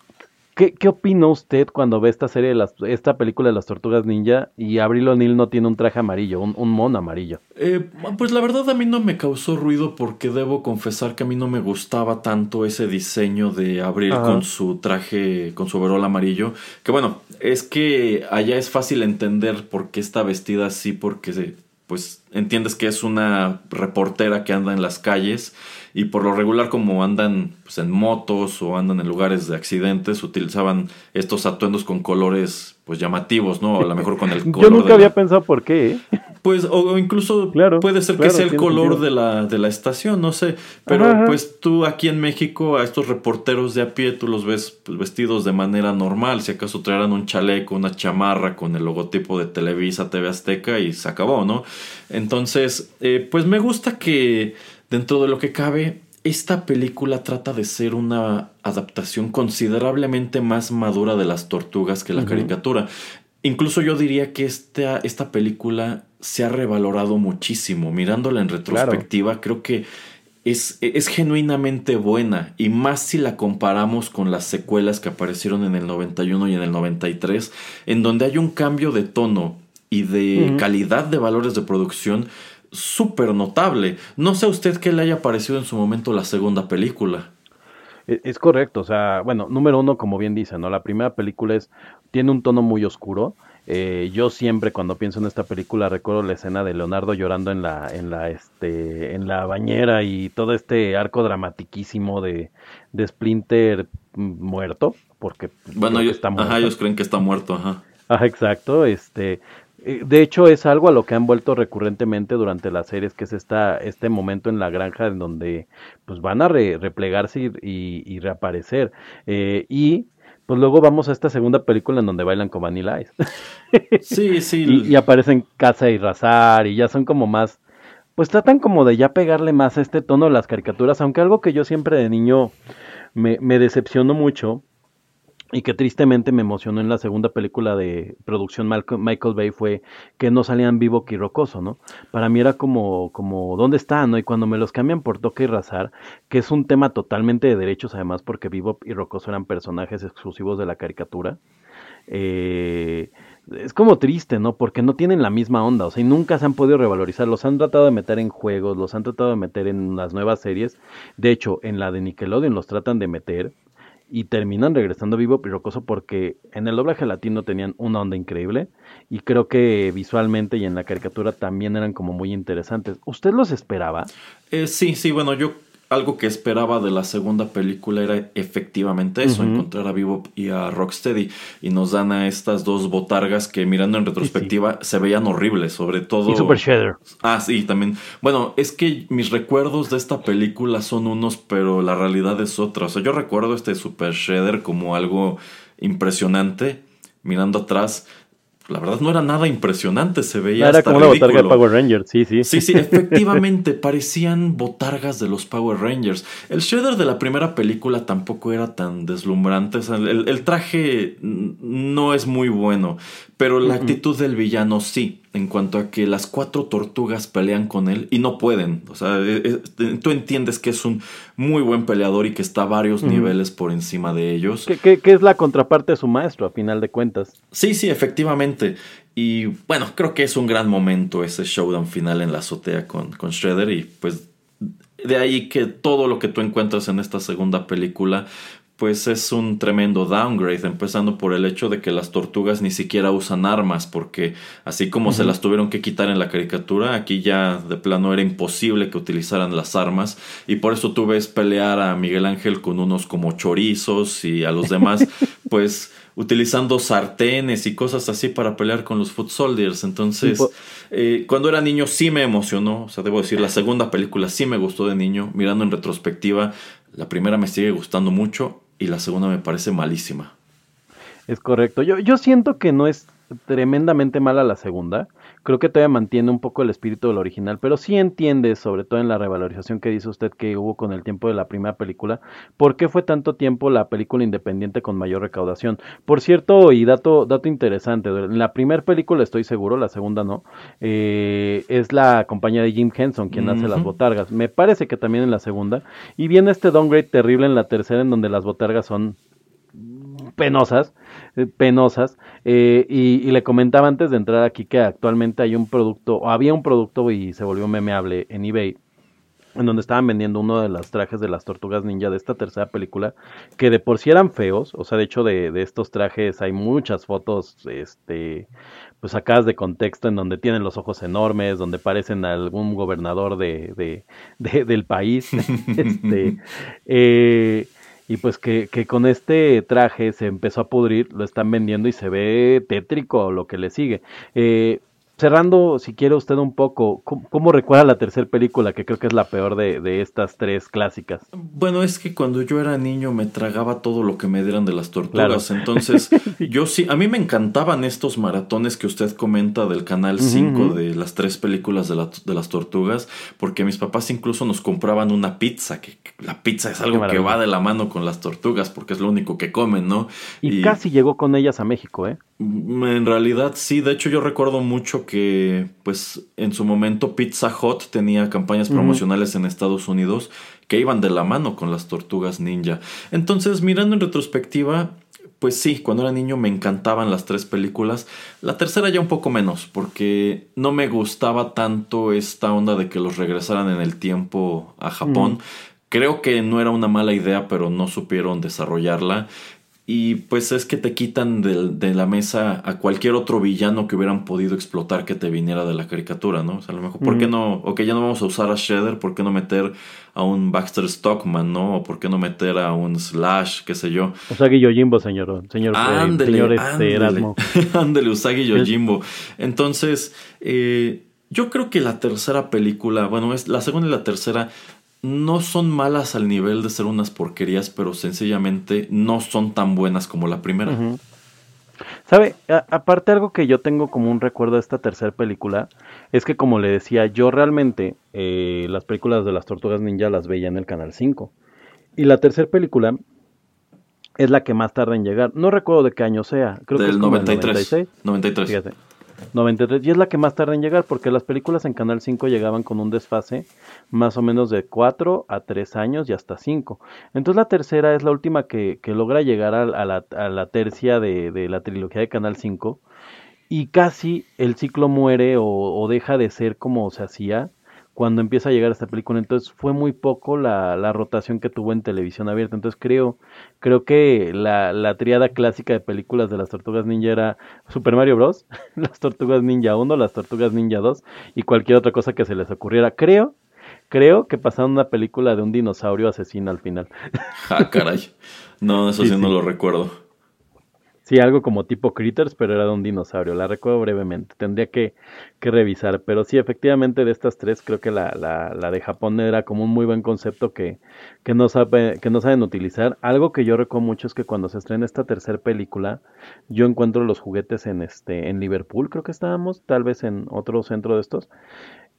¿qué, ¿qué, opina usted cuando ve esta serie, de las, esta película de las tortugas ninja y Abril O'Neill no tiene un traje amarillo, un, un mono amarillo? Eh, pues la verdad a mí no me causó ruido porque debo confesar que a mí no me gustaba tanto ese diseño de Abril con su traje, con su overol amarillo. Que bueno, es que allá es fácil entender por qué está vestida así, porque se pues entiendes que es una reportera que anda en las calles y por lo regular como andan pues, en motos o andan en lugares de accidentes utilizaban estos atuendos con colores pues llamativos, ¿no? A lo mejor con el *laughs* color Yo nunca había pensado por qué. ¿eh? *laughs* Pues, o, incluso puede ser que sea el color de la, de la estación, no sé. Pero pues tú aquí en México, a estos reporteros de a pie, tú los ves pues, vestidos de manera normal. Si acaso traerán un chaleco, una chamarra con el logotipo de Televisa, TV Azteca y se acabó, ¿no? Entonces, eh, pues me gusta que dentro de lo que cabe, esta película trata de ser una adaptación considerablemente más madura de las tortugas que la caricatura. Incluso yo diría que esta, esta película se ha revalorado muchísimo. Mirándola en retrospectiva, creo que es, es, genuinamente buena. Y más si la comparamos con las secuelas que aparecieron en el 91 y en el 93, en donde hay un cambio de tono y de calidad de valores de producción súper notable. No sé a usted qué le haya parecido en su momento la segunda película. E, es correcto, o sea, bueno, número uno, como bien dice, ¿no? La primera película es, tiene un tono muy oscuro. Eh, yo siempre cuando pienso en esta película recuerdo la escena de Leonardo llorando en la, en la, este, en la bañera y todo este arco dramatiquísimo de, de Splinter muerto, porque bueno, está muerto. Ajá, ellos creen que está muerto, ajá. Ajá, exacto, este, de hecho, es algo a lo que han vuelto recurrentemente durante las series, que es esta, este momento en la granja en donde pues van a replegarse y, reaparecer. Eh, y pues luego vamos a esta segunda película en donde bailan con Vanilla Ice. *laughs* Sí, sí. y, aparecen Casa y Razar y ya son como más, pues tratan como de ya pegarle más a este tono de las caricaturas, aunque algo que yo siempre de niño me, me decepcionó mucho y que tristemente me emocionó en la segunda película de producción Michael Bay fue que no salían vivo y Rocoso, ¿no? Para mí era como, como, ¿dónde están? ¿no? Y cuando me los cambian por Toque y Razar, que es un tema totalmente de derechos además porque Vivo y Rocoso eran personajes exclusivos de la caricatura, eh, es como triste, ¿no? Porque no tienen la misma onda, o sea, y nunca se han podido revalorizar. Los han tratado de meter en juegos, los han tratado de meter en las nuevas series. De hecho, en la de Nickelodeon los tratan de meter y terminan regresando vivo y rocoso porque en el doblaje latino tenían una onda increíble y creo que visualmente y en la caricatura también eran como muy interesantes. ¿Usted los esperaba? Eh, sí, sí, bueno, yo algo que esperaba de la segunda película era efectivamente eso, encontrar a Vivo y a Rocksteady. Y nos dan a estas dos botargas que mirando en retrospectiva se veían horribles, sobre todo... Y Super Shredder. Ah, sí, también. Bueno, es que mis recuerdos de esta película son unos, pero la realidad es otra. O sea, yo recuerdo este Super Shredder como algo impresionante. Mirando atrás, la verdad no era nada impresionante, se veía. Era como una botarga de Power Rangers, sí, sí. Sí, sí, efectivamente, *laughs* parecían botargas de los Power Rangers. El Shredder de la primera película tampoco era tan deslumbrante. el, traje no es muy bueno, pero la actitud del villano sí en cuanto a que las cuatro tortugas pelean con él y no pueden. O sea, eh, eh, tú entiendes que es un muy buen peleador y que está a varios niveles por encima de ellos. ¿Qué, es la contraparte de su maestro, a final de cuentas? Sí, sí, efectivamente. Y bueno, creo que es un gran momento ese showdown final en la azotea con, con Shredder y pues de ahí que todo lo que tú encuentras en esta segunda película pues es un tremendo downgrade, empezando por el hecho de que las tortugas ni siquiera usan armas, porque así como se las tuvieron que quitar en la caricatura, aquí ya de plano era imposible que utilizaran las armas, y por eso tú ves pelear a Miguel Ángel con unos como chorizos y a los demás, *laughs* pues utilizando sartenes y cosas así para pelear con los Foot Soldiers. Entonces, eh, cuando era niño sí me emocionó, o sea, debo decir, la segunda película sí me gustó de niño, mirando en retrospectiva, la primera me sigue gustando mucho y la segunda me parece malísima. Es correcto. Yo, yo siento que no es tremendamente mala la segunda. Creo que todavía mantiene un poco el espíritu del original, pero sí entiende, sobre todo en la revalorización que dice usted que hubo con el tiempo de la primera película, por qué fue tanto tiempo la película independiente con mayor recaudación. Por cierto, y dato, dato interesante, en la primera película estoy seguro, la segunda no, eh, es la compañía de Jim Henson quien hace las botargas. Me parece que también en la segunda. Y viene este downgrade terrible en la tercera, en donde las botargas son penosas, penosas. Eh, y, le comentaba antes de entrar aquí que actualmente hay un producto, o había un producto y se volvió memeable en eBay, en donde estaban vendiendo uno de los trajes de las tortugas ninja de esta tercera película, que de por sí eran feos, o sea, de hecho de, de estos trajes hay muchas fotos, este, pues sacadas de contexto en donde tienen los ojos enormes, donde parecen algún gobernador de, de, de del país, *laughs* este, eh, y pues que, que, con este traje se empezó a pudrir, lo están vendiendo y se ve tétrico lo que le sigue. Eh, cerrando, si quiere usted un poco, ¿cómo, recuerda la tercera película, que creo que es la peor de, de, estas tres clásicas? Bueno, es que cuando yo era niño me tragaba todo lo que me dieran de las tortugas. Claro. Entonces, *laughs* yo sí, a mí me encantaban estos maratones que usted comenta del Canal 5 uh -huh. de las tres películas de, la, de, las tortugas, porque mis papás incluso nos compraban una pizza, que la pizza es algo que va de la mano con las tortugas, porque es lo único que comen, ¿no? Y, y casi llegó con ellas a México, ¿eh? En realidad sí, de hecho yo recuerdo mucho que pues en su momento Pizza Hut tenía campañas promocionales uh -huh. en Estados Unidos que iban de la mano con las tortugas ninja. Entonces mirando en retrospectiva, pues sí, cuando era niño me encantaban las tres películas. La tercera ya un poco menos, porque no me gustaba tanto esta onda de que los regresaran en el tiempo a Japón. Mm. Creo que no era una mala idea, pero no supieron desarrollarla. Y pues es que te quitan de, de, la mesa a cualquier otro villano que hubieran podido explotar que te viniera de la caricatura, ¿no? O sea, a lo mejor, ¿por qué no? Ok, ya no vamos a usar a Shredder, ¿por qué no meter a un Baxter Stockman, ¿no? O ¿por qué no meter a un Slash, qué sé yo? Usagi Yojimbo, señor, señor, ándele, señor este, ándele. Erasmo. *laughs* ándele, Usagi Yojimbo. Entonces, eh, yo creo que la tercera película, bueno, es la segunda y la tercera no son malas al nivel de ser unas porquerías, pero sencillamente no son tan buenas como la primera. Uh -huh. ¿Sabe? A aparte algo que yo tengo como un recuerdo de esta tercera película es que como le decía, yo realmente eh, las películas de las tortugas ninja las veía en el canal 5. Y la tercera película es la que más tarda en llegar. No recuerdo de qué año sea. Creo Del que es 93. 96. 93. Fíjate. 93 y es la que más tarda en llegar porque las películas en Canal 5 llegaban con un desfase más o menos de 4 a 3 años y hasta 5. Entonces la tercera es la última que, que logra llegar a, la, a la, tercia de, de, la trilogía de Canal 5 y casi el ciclo muere o deja de ser como se hacía cuando empieza a llegar esta película. Entonces fue muy poco la, la, rotación que tuvo en televisión abierta. Entonces creo, creo que la, la triada clásica de películas de las Tortugas Ninja era Super Mario Bros., *laughs* las Tortugas Ninja 1, las Tortugas Ninja 2 y cualquier otra cosa que se les ocurriera. Creo, creo que pasaron una película de un dinosaurio asesino al final. Ah, caray. No, eso sí, sí no sí. lo recuerdo. Sí, algo como tipo Critters, pero era de un dinosaurio. La recuerdo brevemente. Tendría que, revisar. Pero sí, efectivamente, de estas tres, creo que la, la, la, de Japón era como un muy buen concepto que, que, no que no saben utilizar. Algo que yo recuerdo mucho es que cuando se estrena esta tercera película, yo encuentro los juguetes en, este, en Liverpool, creo que estábamos, tal vez en otro centro de estos.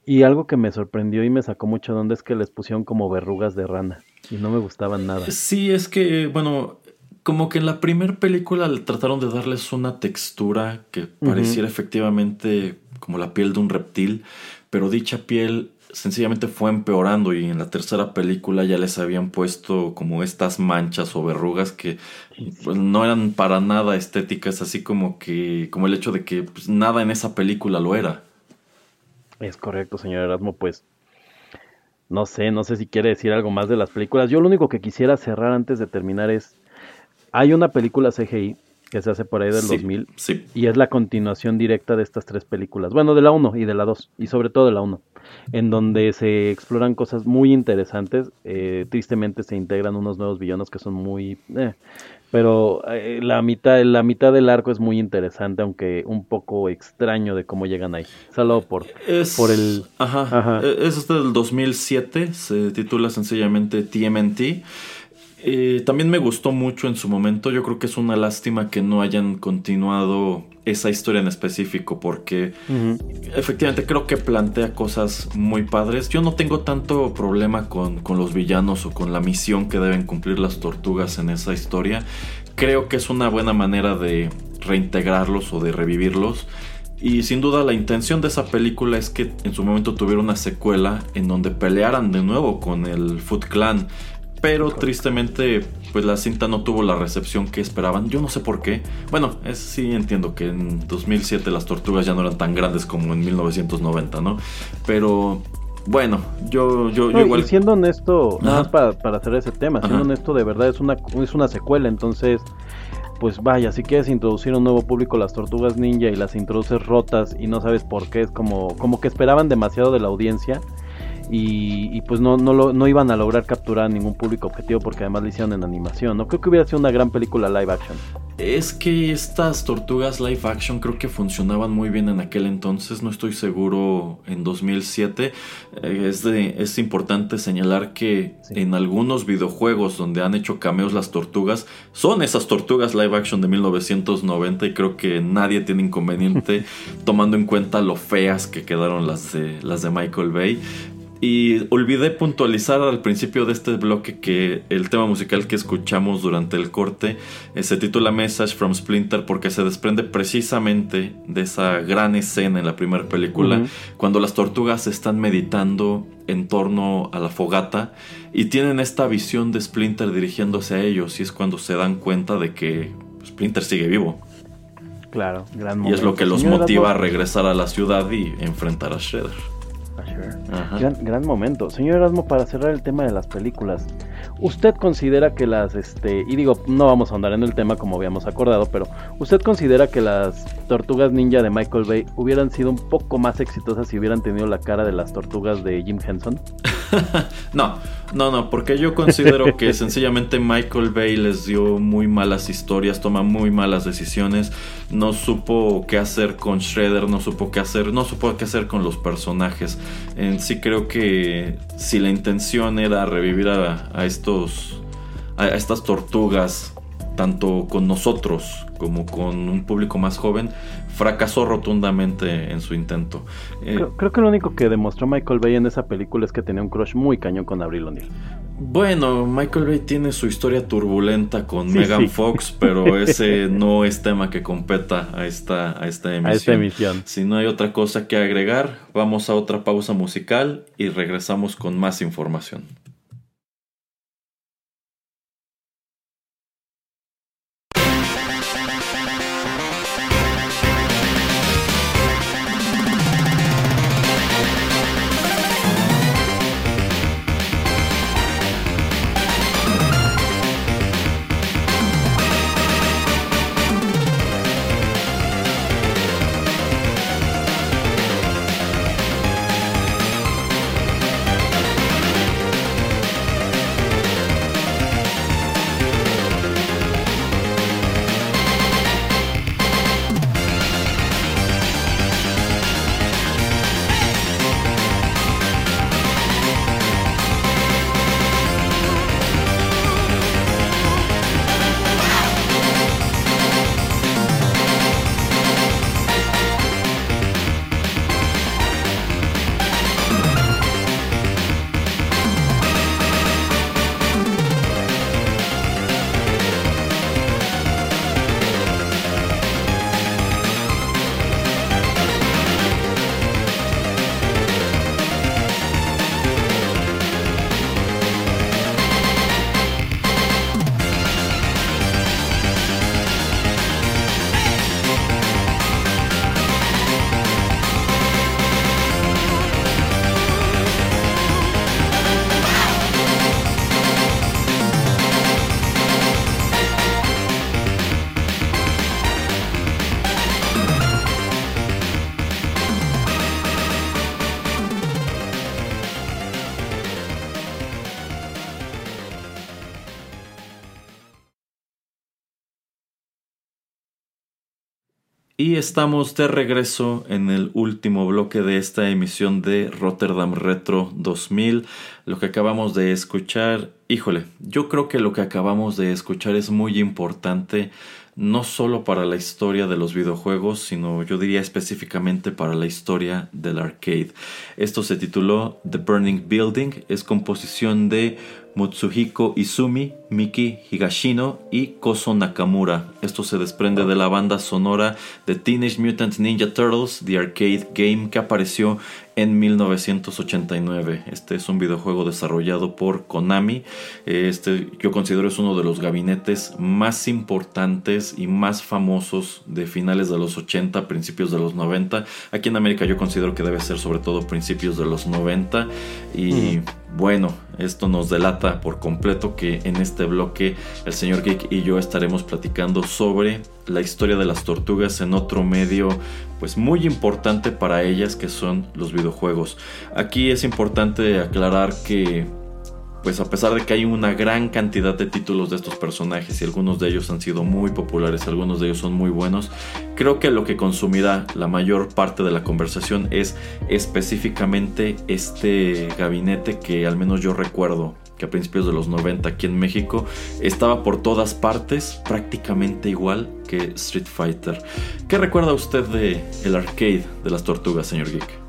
Y algo que me sorprendió y me sacó mucho de onda es que les pusieron como verrugas de rana. Y no me gustaban nada. Sí, es que, bueno, como que en la primera película le trataron de darles una textura que pareciera uh -huh. efectivamente como la piel de un reptil, pero dicha piel sencillamente fue empeorando y en la tercera película ya les habían puesto como estas manchas o verrugas que pues, no eran para nada estéticas, así como que como el hecho de que pues, nada en esa película lo era. Es correcto, señor Erasmo, pues no sé, no sé si quiere decir algo más de las películas. Yo lo único que quisiera cerrar antes de terminar es hay una película CGI que se hace por ahí del sí, 2000 sí. y es la continuación directa de estas tres películas. Bueno, de la 1 y de la 2 y sobre todo de la 1, en donde se exploran cosas muy interesantes. Eh, tristemente se integran unos nuevos villanos que son muy... Eh, pero eh, la mitad la mitad del arco es muy interesante, aunque un poco extraño de cómo llegan ahí. Solo por, es, por el... Ajá, ajá. Es este del 2007, se titula sencillamente TMNT. Eh, también me gustó mucho en su momento. Yo creo que es una lástima que no hayan continuado esa historia en específico porque uh -huh. efectivamente creo que plantea cosas muy padres. Yo no tengo tanto problema con, con, los villanos o con la misión que deben cumplir las tortugas en esa historia. Creo que es una buena manera de reintegrarlos o de revivirlos. Y sin duda la intención de esa película es que en su momento tuviera una secuela en donde pelearan de nuevo con el Foot Clan pero tristemente pues la cinta no tuvo la recepción que esperaban. Yo no sé por qué. Bueno, es, sí entiendo que en 2007 las tortugas ya no eran tan grandes como en 1990, ¿no? Pero bueno, yo, yo, No, igual... Y siendo honesto, nada más Ajá. para, para hacer ese tema, siendo Ajá. honesto, de verdad es una, es una secuela, entonces, pues vaya, si quieres introducir un nuevo público las tortugas ninja y las introduces rotas y no sabes por qué, es como, como que esperaban demasiado de la audiencia y, y pues no, no, lo, no iban a lograr capturar a ningún público objetivo porque además lo hicieron en animación, ¿no? Creo que hubiera sido una gran película live action. Es que estas tortugas live action creo que funcionaban muy bien en aquel entonces, no estoy seguro en 2007. Eh, es, de- es importante señalar que Sí. en algunos videojuegos donde han hecho cameos las tortugas, son esas tortugas live action de 1990 y creo que nadie tiene inconveniente *laughs* tomando en cuenta lo feas que quedaron las de, las de Michael Bay. Y olvidé puntualizar al principio de este bloque que el tema musical que escuchamos durante el corte eh, se titula Message from Splinter porque se desprende precisamente de esa gran escena en la primera película cuando las tortugas están meditando en torno a la fogata y tienen esta visión de Splinter dirigiéndose a ellos y es cuando se dan cuenta de que Splinter sigue vivo Claro, gran y momento. es lo que los Señor motiva a regresar a la ciudad y enfrentar a Shredder. Sure. Gran, gran momento. Señor Erasmo, para cerrar el tema de las películas, ¿usted considera que las, este, y digo, no vamos a andar en el tema como habíamos acordado, pero ¿usted considera que las tortugas ninja de Michael Bay hubieran sido un poco más exitosas si hubieran tenido la cara de las tortugas de Jim Henson? *laughs* *laughs* No, no, no, porque yo considero que *laughs* sencillamente Michael Bay les dio muy malas historias, toma muy malas decisiones, no supo qué hacer con Shredder, no supo qué hacer, no supo qué hacer con los personajes. En sí creo que si la intención era revivir a, a estos, a, a estas tortugas, tanto con nosotros como con un público más joven, fracasó rotundamente en su intento. Eh, Creo, creo que lo único que demostró Michael Bay en esa película es que tenía un crush muy cañón con Avril O'Neil. Bueno, Michael Bay tiene su historia turbulenta con Sí, Megan sí. Fox, pero *laughs* ese no es tema que competa a esta, a esta emisión. A esta emisión. Si no hay otra cosa que agregar, vamos a otra pausa musical y regresamos con más información. Estamos de regreso en el último bloque de esta emisión de Rotterdam Retro 2000. Lo que acabamos de escuchar, híjole, yo creo que lo que acabamos de escuchar es muy importante, no solo para la historia de los videojuegos, sino yo diría específicamente para la historia del arcade. Esto se tituló The Burning Building, es composición de Mutsuhiko Izumi, Miki Higashino y Koso Nakamura. Esto se desprende de la banda sonora de Teenage Mutant Ninja Turtles, The Arcade Game, que apareció en 1989. Este es un videojuego desarrollado por Konami. Este yo considero es uno de los gabinetes más importantes y más famosos de finales de los 80, principios de los 90. Aquí en América yo considero que debe ser sobre todo principios de los 90 y bueno, esto nos delata por completo que en este bloque el señor Geek y yo estaremos platicando sobre la historia de las tortugas en otro medio pues muy importante para ellas que son los videojuegos. Aquí es importante aclarar que pues a pesar de que hay una gran cantidad de títulos de estos personajes y algunos de ellos han sido muy populares, algunos de ellos son muy buenos, creo que lo que consumirá la mayor parte de la conversación es específicamente este gabinete que al menos yo recuerdo que a principios de los 90 aquí en México estaba por todas partes, prácticamente igual que Street Fighter. ¿Qué recuerda usted de el arcade de las tortugas, señor Geek?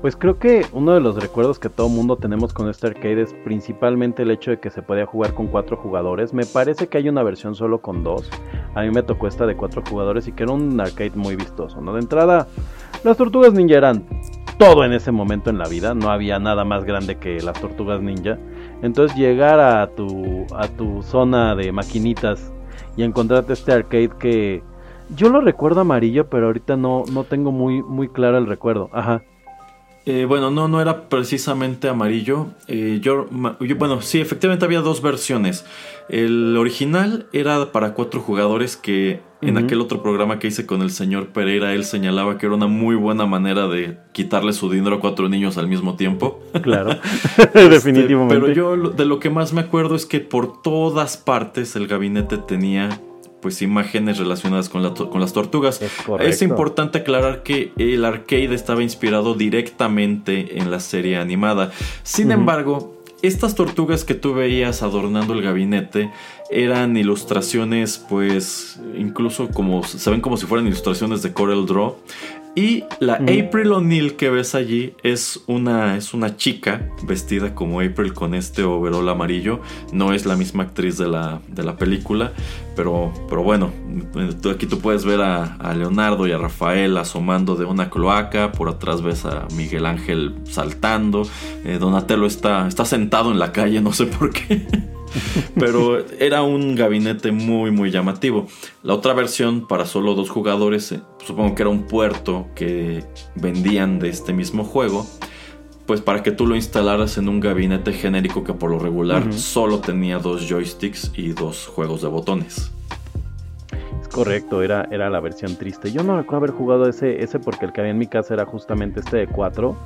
Pues creo que uno de los recuerdos que todo mundo tenemos con este arcade es principalmente el hecho de que se podía jugar con cuatro jugadores. Me parece que hay una versión solo con dos. A mí me tocó esta de cuatro jugadores y que era un arcade muy vistoso. ¿no? De entrada, las tortugas ninja eran todo en ese momento en la vida. No había nada más grande que las tortugas ninja. Entonces llegar a tu, a tu zona de maquinitas y encontrarte este arcade que yo lo recuerdo amarillo, pero ahorita no, no tengo muy, muy claro el recuerdo. Ajá. Eh, bueno, no, no era precisamente amarillo. Eh, yo, bueno, sí, efectivamente había dos versiones. El original era para cuatro jugadores que en aquel otro programa que hice con el señor Pereira, él señalaba que era una muy buena manera de quitarle su dinero a cuatro niños al mismo tiempo. Claro, *laughs* *laughs* este, definitivamente. Pero yo de lo que más me acuerdo es que por todas partes el gabinete tenía pues imágenes relacionadas con, con las tortugas. Es, importante aclarar que el arcade estaba inspirado directamente en la serie animada. Sin embargo, estas tortugas que tú veías adornando el gabinete eran ilustraciones, pues incluso como se ven como si fueran ilustraciones de Corel Draw. Y la April O'Neil que ves allí es una, es una chica vestida como April con este overol amarillo. No es la misma actriz de la, de la película, pero, pero bueno, aquí tú puedes ver a, Leonardo y a Rafael asomando de una cloaca. Por atrás ves a Miguel Ángel saltando. Eh, Donatello está, está sentado en la calle, no sé por qué. *laughs* *laughs* Pero era un gabinete muy muy llamativo. La otra versión para solo dos jugadores, eh, supongo que era un puerto que vendían de este mismo juego. Pues para que tú lo instalaras en un gabinete genérico que por lo regular solo tenía dos joysticks y dos juegos de botones. Correcto, era, era la versión triste. Yo no recuerdo haber jugado ese, ese porque el que había en mi casa era justamente este de 4.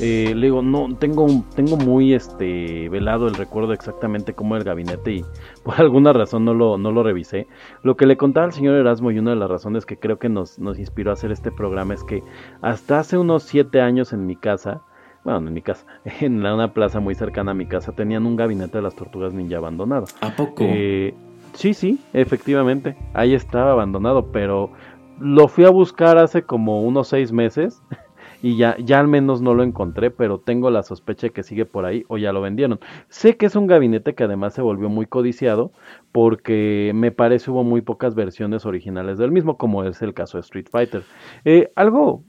Eh, le digo, no, tengo, tengo muy este velado el recuerdo exactamente cómo era el gabinete y *laughs* por alguna razón no lo, no lo revisé. Lo que le contaba al señor Erasmo y una de las razones que creo que nos, nos inspiró a hacer este programa es que hasta hace unos 7 años en mi casa, bueno, en mi casa, *laughs* en una plaza muy cercana a mi casa, tenían un gabinete de las tortugas ninja abandonado. ¿A poco? Eh, Sí, sí, efectivamente. Ahí estaba abandonado, pero lo fui a buscar hace como unos seis meses *laughs* y ya, ya al menos no lo encontré, pero tengo la sospecha de que sigue por ahí o ya lo vendieron. Sé que es un gabinete que además se volvió muy codiciado porque me parece hubo muy pocas versiones originales del mismo, como es el caso de Street Fighter. Eh, algo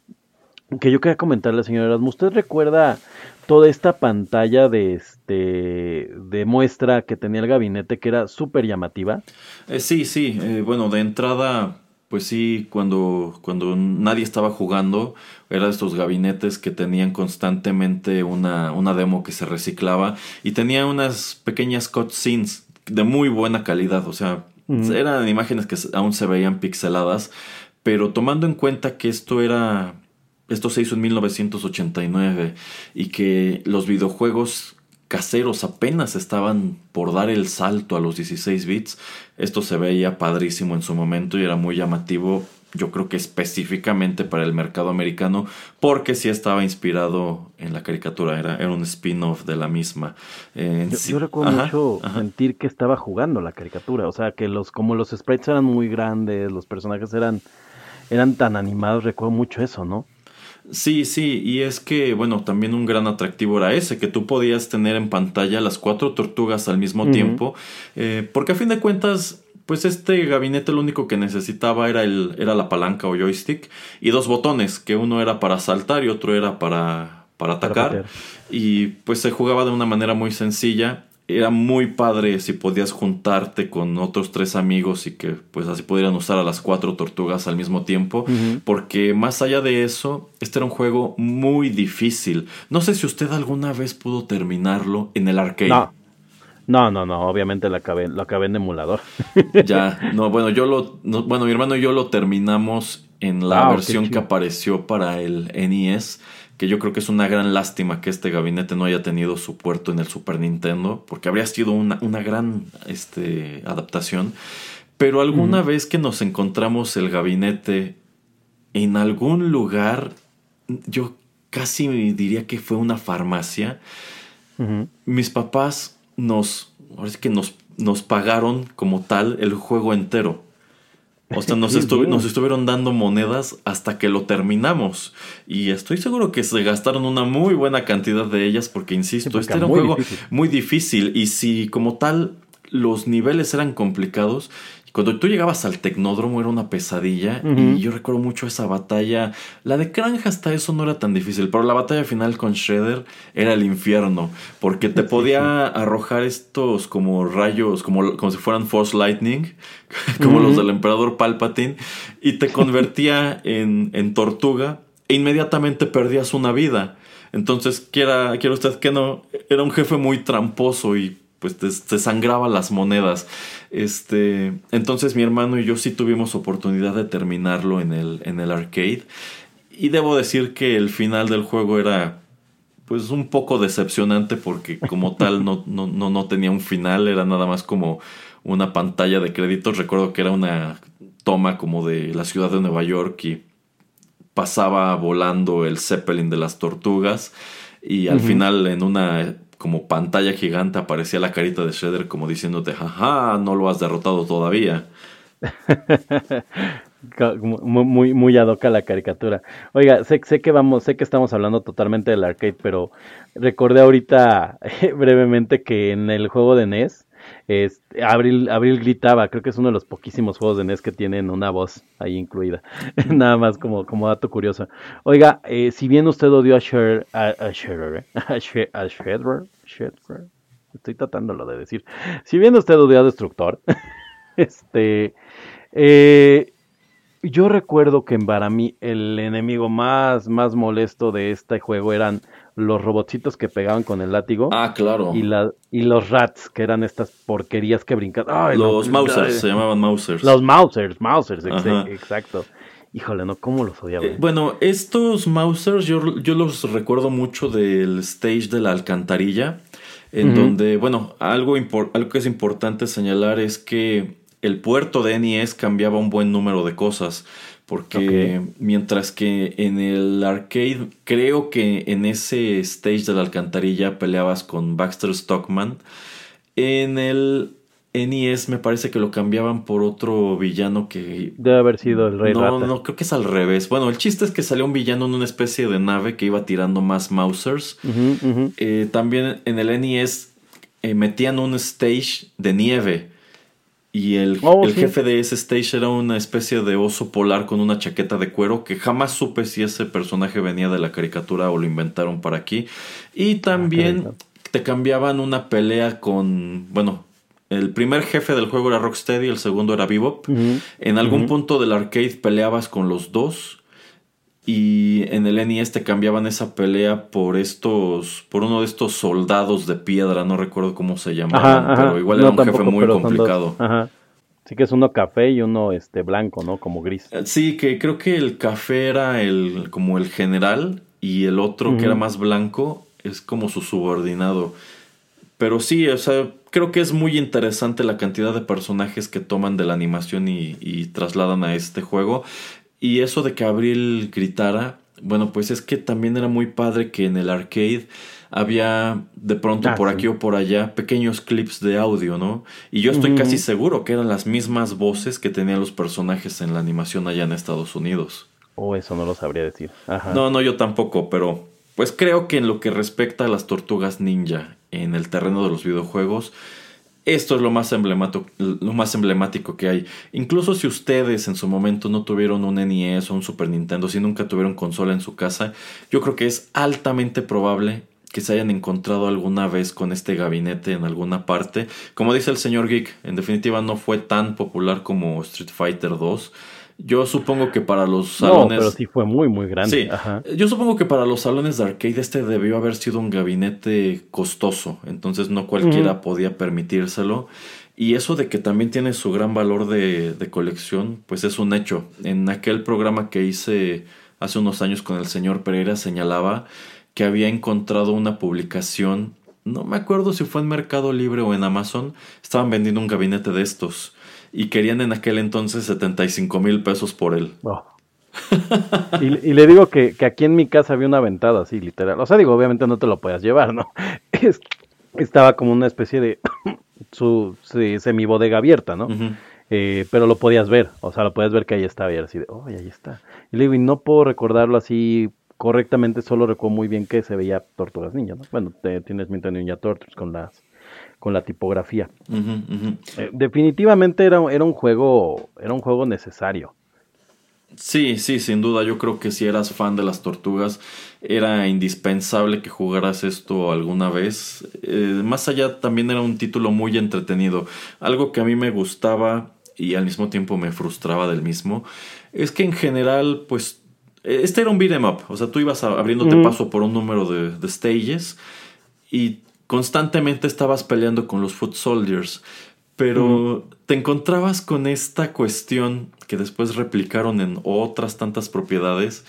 que yo quería comentarle, señor Erasmus, ¿usted recuerda toda esta pantalla de este de muestra que tenía el gabinete que era súper llamativa. Eh, sí, sí, eh, bueno, de entrada, pues sí, cuando, cuando nadie estaba jugando, era de estos gabinetes que tenían constantemente una, una demo que se reciclaba y tenía unas pequeñas cutscenes de muy buena calidad, o sea, eran imágenes que aún se veían pixeladas, pero tomando en cuenta que esto era esto se hizo en 1989 y que los videojuegos caseros apenas estaban por dar el salto a los 16 bits. Esto se veía padrísimo en su momento y era muy llamativo, yo creo que específicamente para el mercado americano, porque sí estaba inspirado en la caricatura, era, era un spin-off de la misma. yo, recuerdo mucho sentir que estaba jugando la caricatura, o sea, que los como los sprites eran muy grandes, los personajes eran, eran tan animados, recuerdo mucho eso, ¿no? Sí, sí, y es que, bueno, también un gran atractivo era ese, que tú podías tener en pantalla las cuatro tortugas al mismo tiempo, eh, porque a fin de cuentas, pues este gabinete lo único que necesitaba era, el, era la palanca o joystick y dos botones, que uno era para saltar y otro era para, para atacar, y pues se jugaba de una manera muy sencilla era muy padre si podías juntarte con otros tres amigos y que pues así pudieran usar a las cuatro tortugas al mismo tiempo. Porque más allá de eso, este era un juego muy difícil. No sé si usted alguna vez pudo terminarlo en el arcade. No. No, no, no, obviamente lo acabé, lo acabé en emulador. *laughs* ya, no, *laughs* bueno, yo lo, bueno, mi hermano y yo lo terminamos en la ah, versión que apareció para el NES que yo creo que es una gran lástima que este gabinete no haya tenido su puerto en el Super Nintendo, porque habría sido una, una gran este, adaptación. Pero alguna vez que nos encontramos el gabinete en algún lugar, yo casi diría que fue una farmacia, mis papás nos, ahora que nos, nos pagaron como tal el juego entero. O sea, nos, nos, estuvieron dando monedas hasta que lo terminamos. Y estoy seguro que se gastaron una muy buena cantidad de ellas porque, insisto, este era un juego muy difícil. Y si como tal los niveles eran complicados, cuando tú llegabas al Tecnódromo era una pesadilla y yo recuerdo mucho esa batalla. La de Krang hasta eso no era tan difícil, pero la batalla final con Shredder era el infierno porque te podía arrojar estos como rayos, como, como si fueran Force Lightning, *laughs* como los del emperador Palpatine, y te convertía *laughs* en, en tortuga e inmediatamente perdías una vida. Entonces, quiera, quiera usted que no, era un jefe muy tramposo y pues te, sangraba las monedas. Este, entonces mi hermano y yo sí tuvimos oportunidad de terminarlo en el, en el arcade. Y debo decir que el final del juego era pues un poco decepcionante porque como tal no, no, no, no tenía un final, era nada más como una pantalla de créditos. Recuerdo que era una toma como de la ciudad de Nueva York y pasaba volando el Zeppelin de las tortugas y al final en una como pantalla gigante aparecía la carita de Shredder como diciéndote, jaja, no lo has derrotado todavía. *laughs* muy, muy ad la caricatura. Oiga, sé, sé, que vamos, sé que estamos hablando totalmente del arcade, pero recordé ahorita *laughs* brevemente que en el juego de NES este, Abril, Abril gritaba, creo que es uno de los poquísimos juegos de NES que tienen una voz ahí incluida. *laughs* Nada más como, como dato curioso. Oiga, eh, si bien usted odió a Sher, a, a, a, estoy tratándolo de decir. Si bien usted odió a Destructor, *laughs* este, eh, yo recuerdo que para mí el enemigo más, más molesto de este juego eran los robotcitos que pegaban con el látigo. Ah, claro. Y, la, y los rats, que eran estas porquerías que brincaban. los Mausers, se llamaban Mausers. Los Mausers, Mausers, exacto. Híjole, ¿no? ¿Cómo los odiaba? Eh, bueno, estos Mausers yo, yo los recuerdo mucho del stage de la alcantarilla, en donde, bueno, algo, algo que es importante señalar es que el puerto de NES cambiaba un buen número de cosas. Porque mientras que en el arcade, creo que en ese stage de la alcantarilla peleabas con Baxter Stockman. En el NES me parece que lo cambiaban por otro villano que... Debe haber sido el Rey No, no, creo que es al revés. Bueno, el chiste es que salió un villano en una especie de nave que iba tirando más Mausers. Eh, también en el NES eh, metían un stage de nieve y el, oh, jefe de ese stage era una especie de oso polar con una chaqueta de cuero que jamás supe si ese personaje venía de la caricatura o lo inventaron para aquí. Y también te cambiaban una pelea con, bueno, el primer jefe del juego era Rocksteady, el segundo era Bebop. En algún punto del arcade peleabas con los dos. Y en el NES te cambiaban esa pelea por estos, por uno de estos soldados de piedra, no recuerdo cómo se llamaban, pero igual era un jefe muy complicado. Sí que es uno café y uno este blanco, ¿no? Como gris. Eh, sí, que creo que el café era el como el general y el otro que era más blanco es como su subordinado. Pero sí, o sea, creo que es muy interesante la cantidad de personajes que toman de la animación y, y trasladan a este juego. Y eso de que Abril gritara, bueno, pues es que también era muy padre que en el arcade había de pronto ah, por aquí o por allá pequeños clips de audio, ¿no? Y yo estoy casi seguro que eran las mismas voces que tenían los personajes en la animación allá en Estados Unidos. O eso no lo sabría decir. No, no, yo tampoco, pero pues creo que en lo que respecta a las tortugas ninja en el terreno de los videojuegos, esto es lo más, lo más emblemático que hay. Incluso si ustedes en su momento no tuvieron un NES o un Super Nintendo, si nunca tuvieron consola en su casa, yo creo que es altamente probable que se hayan encontrado alguna vez con este gabinete en alguna parte. Como dice el señor Geek, en definitiva no fue tan popular como Street Fighter 2 yo supongo que para los salones. No, pero sí fue muy, muy grande. Sí. Yo supongo que para los salones de arcade este debió haber sido un gabinete costoso. Entonces no cualquiera podía permitírselo. Y eso de que también tiene su gran valor de, de, colección, pues es un hecho. En aquel programa que hice hace unos años con el señor Pereira señalaba que había encontrado una publicación, no me acuerdo si fue en Mercado Libre o en Amazon, estaban vendiendo un gabinete de estos y querían en aquel entonces 75 mil pesos por él. Oh. y, le digo que, aquí en mi casa había una ventada así, literal. O sea, digo, obviamente no te lo podías llevar, ¿no? *laughs* estaba como una especie de *coughs* su semi bodega abierta, ¿no? Eh, pero lo podías ver, o sea, lo podías ver que ahí estaba y así de, oh, ahí está. Y le digo, y no puedo recordarlo así correctamente, solo recuerdo muy bien que se veía Tortugas Ninja, ¿no? Bueno, te, tienes Mutant Ninja Turtles con las con la tipografía. Eh, definitivamente era, era, un juego, era un juego necesario. Sí, sí, sin duda. Yo creo que si eras fan de las tortugas, era indispensable que jugaras esto alguna vez. Eh, más allá, también era un título muy entretenido. Algo que a mí me gustaba y al mismo tiempo me frustraba del mismo, es que en general, pues, este era un beat'em up. O sea, tú ibas abriéndote paso por un número de, de stages y constantemente estabas peleando con los Foot Soldiers, pero te encontrabas con esta cuestión que después replicaron en otras tantas propiedades,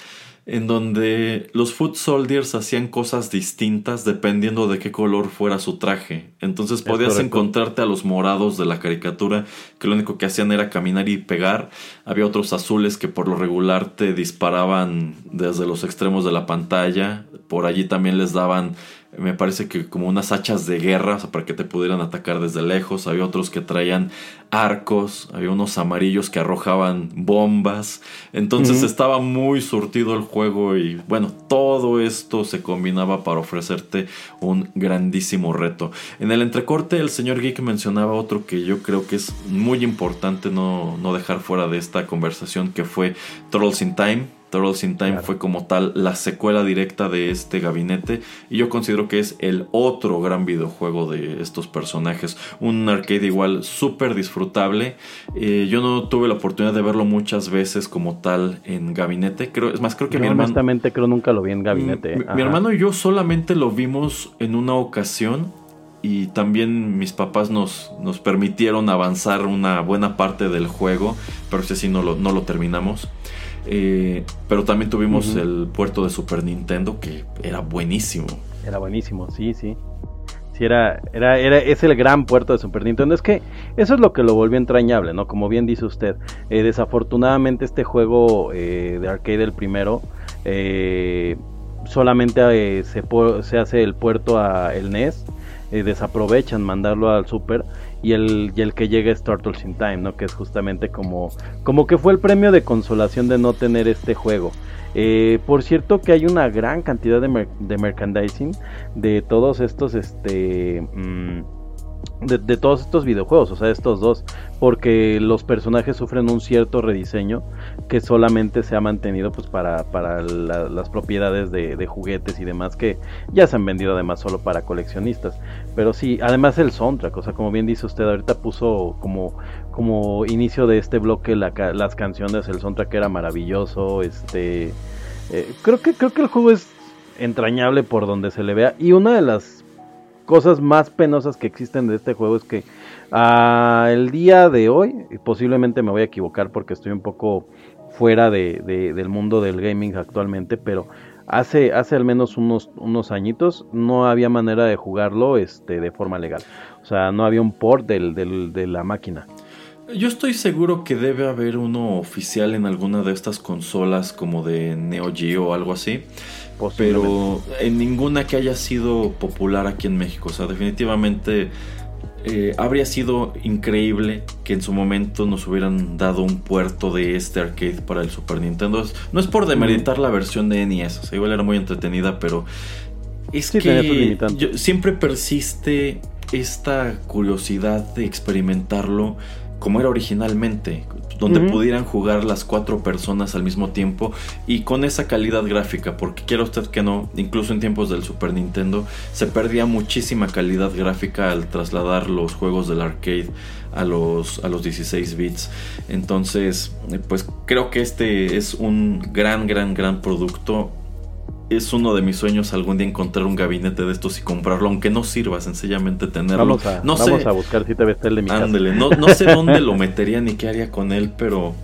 en donde los Foot Soldiers hacían cosas distintas dependiendo de qué color fuera su traje. Entonces podías encontrarte a los morados de la caricatura, que lo único que hacían era caminar y pegar. Había otros azules que por lo regular te disparaban desde los extremos de la pantalla. Por allí también les daban me parece que como unas hachas de guerra, para que te pudieran atacar desde lejos. Había otros que traían arcos, había unos amarillos que arrojaban bombas. Entonces estaba muy surtido el juego y bueno, todo esto se combinaba para ofrecerte un grandísimo reto. En el entrecorte el señor Geek mencionaba otro que yo creo que es muy importante no, no dejar fuera de esta conversación que fue Trolls in Time Turtles in Time fue como tal la secuela directa de este gabinete y yo considero que es el otro gran videojuego de estos personajes. Un arcade igual súper disfrutable. Eh, yo no tuve la oportunidad de verlo muchas veces como tal en gabinete. Creo, es más, creo que mi hermano... Honestamente creo nunca lo vi en gabinete. Mi, hermano y yo solamente lo vimos en una ocasión y también mis papás nos, nos permitieron avanzar una buena parte del juego, pero ese sí no lo, no lo terminamos. Eh, pero también tuvimos el puerto de Super Nintendo que era buenísimo. Era buenísimo, sí, sí. Sí, era, era, era, es el gran puerto de Super Nintendo. Es que eso es lo que lo volvió entrañable, ¿no? Como bien dice usted. Eh, desafortunadamente este juego eh, de arcade, el primero, solamente se, se, hace el puerto a el NES. desaprovechan mandarlo al Super y el, y el que llega es Turtles in Time, ¿no? Que es justamente como, como que fue el premio de consolación de no tener este juego. Eh, por cierto que hay una gran cantidad de, de merchandising de todos estos, este... Mm, de, todos estos videojuegos, o sea, estos dos, porque los personajes sufren un cierto rediseño que solamente se ha mantenido pues para, para las propiedades de, juguetes y demás que ya se han vendido además solo para coleccionistas. Pero sí, además el soundtrack, o sea, como bien dice usted, ahorita puso como, como inicio de este bloque las canciones, el soundtrack era maravilloso, este... Eh, creo que creo que el juego es entrañable por donde se le vea y una de las cosas más penosas que existen de este juego es que uh, el día de hoy, posiblemente me voy a equivocar porque estoy un poco fuera de, del mundo del gaming actualmente, pero hace, hace al menos unos, unos añitos no había manera de jugarlo este, de forma legal. O sea, no había un port del, del, de la máquina. Yo estoy seguro que debe haber uno oficial en alguna de estas consolas como de Neo Geo o algo así pero en ninguna que haya sido popular aquí en México. O sea, definitivamente eh, habría sido increíble que en su momento nos hubieran dado un puerto de este arcade para el Super Nintendo. No es por demeritar la versión de NES, igual era muy entretenida, pero es que siempre persiste esta curiosidad de experimentarlo como era originalmente, donde pudieran jugar las cuatro personas al mismo tiempo y con esa calidad gráfica, porque quiera usted que no, incluso en tiempos del Super Nintendo se perdía muchísima calidad gráfica al trasladar los juegos del arcade a los, a los 16 bits. Entonces, pues creo que este es un gran, gran, gran producto es uno de mis sueños algún día encontrar un gabinete de estos y comprarlo, aunque no sirva, sencillamente tenerlo. Vamos a, no vamos a buscar si te ves el de mi ándele, No, no sé *laughs* dónde lo metería ni qué haría con él, pero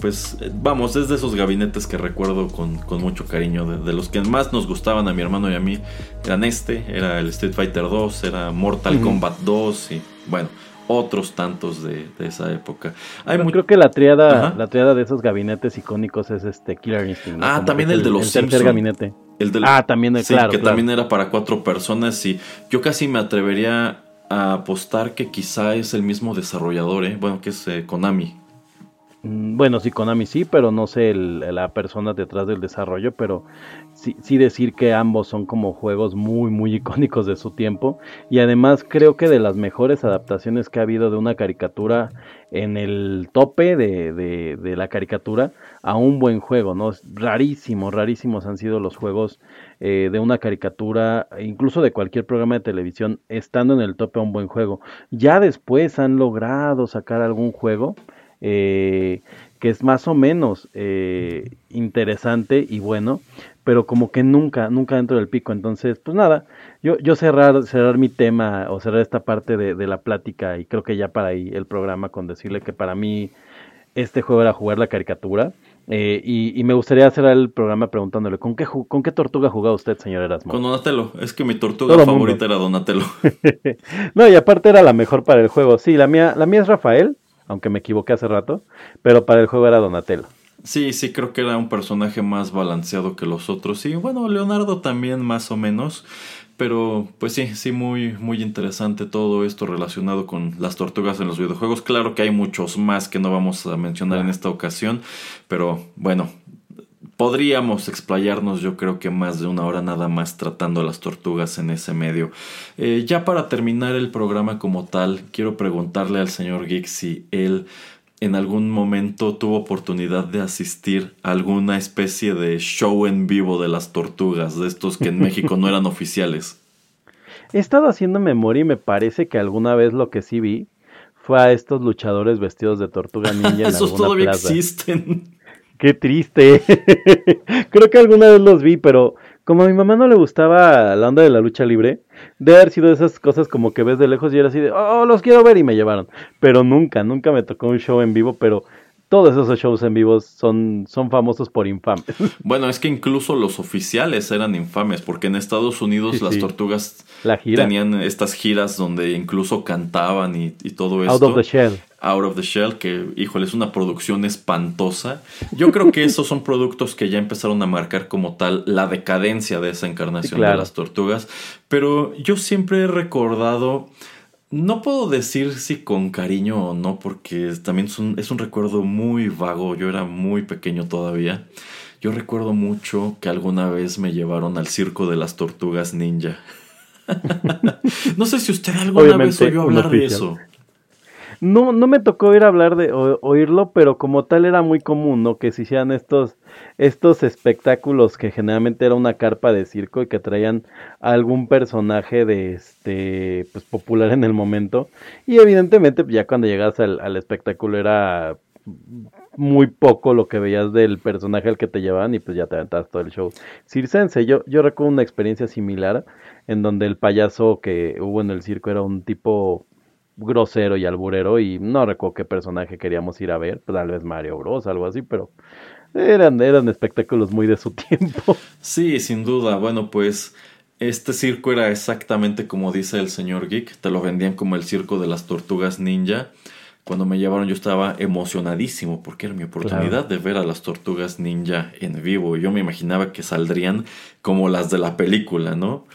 pues vamos, es de esos gabinetes que recuerdo con, mucho cariño, de, los que más nos gustaban a mi hermano y a mí. Eran este, era el Street Fighter 2, era Mortal Kombat 2 y bueno, otros tantos de, esa época. Hay Creo que la triada, la triada de esos gabinetes icónicos es este Killer Instinct. Ah, también el, de los el tercer gabinete. El del, ah, también, sí, que también era para cuatro personas y yo casi me atrevería a apostar que quizá es el mismo desarrollador, ¿eh? bueno, que es eh, Konami, bueno, sí, Konami sí, pero no sé la persona detrás del desarrollo, pero sí, sí, decir que ambos son como juegos muy, muy *laughs* icónicos de su tiempo. Y además creo que de las mejores adaptaciones que ha habido de una caricatura en el tope de, de, la caricatura a un buen juego, ¿no? Rarísimos, rarísimos han sido los juegos eh, de una caricatura, incluso de cualquier programa de televisión, estando en el tope a un buen juego. Ya después han logrado sacar algún juego eh, que es más o menos eh, interesante y bueno, pero como que nunca, nunca dentro del pico. Entonces, pues nada, yo, yo cerrar, cerrar mi tema o cerrar esta parte de, la plática y creo que ya para ahí el programa con decirle que para mí este juego era jugar la caricatura. Eh, y, me gustaría hacer el programa preguntándole, ¿con qué, ¿con qué tortuga jugaba usted, señor Erasmo? Con Donatello, es que mi tortuga favorita era Donatello. *laughs* no, y aparte era la mejor para el juego. Sí, la mía, la mía es Rafael, aunque me equivoqué hace rato, pero para el juego era Donatello. Sí, sí, creo que era un personaje más balanceado que los otros. Y bueno, Leonardo también más o menos. Pero pues sí, sí, muy, muy interesante todo esto relacionado con las tortugas en los videojuegos. Claro que hay muchos más que no vamos a mencionar en esta ocasión. Pero bueno, podríamos explayarnos yo creo que más de una hora nada más tratando a las tortugas en ese medio. Eh, ya para terminar el programa como tal, quiero preguntarle al señor Geek si él en algún momento tuvo oportunidad de asistir a alguna especie de show en vivo de las tortugas, de estos que en *laughs* México no eran oficiales. He estado haciendo memoria y me parece que alguna vez lo que sí vi fue a estos luchadores vestidos de tortuga ninja en *laughs* Esos todavía existen. Qué triste. *laughs* Creo que alguna vez los vi, pero como a mi mamá no le gustaba la onda de la lucha libre, debe haber sido esas cosas como que ves de lejos y era así de, oh, los quiero ver y me llevaron. Pero nunca, nunca me tocó un show en vivo, pero todos esos shows en vivo son, son famosos por infames. *laughs* Bueno, es que incluso los oficiales eran infames, porque en Estados Unidos las tortugas tenían estas giras donde incluso cantaban y, y todo eso. Out of the Shell. Out of the Shell, que, híjole, es una producción espantosa. Yo creo que esos son productos que ya empezaron a marcar como tal la decadencia de esa encarnación de las tortugas. Pero yo siempre he recordado, no puedo decir si con cariño o no, porque también es un, es un recuerdo muy vago. Yo era muy pequeño todavía. Yo recuerdo mucho que alguna vez me llevaron al circo de las tortugas ninja. *laughs* no sé si usted alguna vez oyó hablar de eso. No, no me tocó ir a hablar de oírlo, pero como tal era muy común, ¿no? Que se hicieran estos, estos espectáculos que generalmente era una carpa de circo y que traían algún personaje de este, pues popular en el momento. Y evidentemente ya cuando llegas al, al espectáculo era muy poco lo que veías del personaje al que te llevaban y pues ya te aventabas todo el show circense. Yo, yo recuerdo una experiencia similar en donde el payaso que hubo en el circo era un tipo grosero y alburero y no recuerdo qué personaje queríamos ir a ver, tal vez Mario Bros, algo así, pero eran, eran espectáculos muy de su *laughs* tiempo. Sí, sin duda. Bueno, pues este circo era exactamente como dice el señor Geek, te lo vendían como el circo de las tortugas ninja. Cuando me llevaron yo estaba emocionadísimo porque era mi oportunidad de ver a las tortugas ninja en vivo. Yo me imaginaba que saldrían como las de la película, ¿no?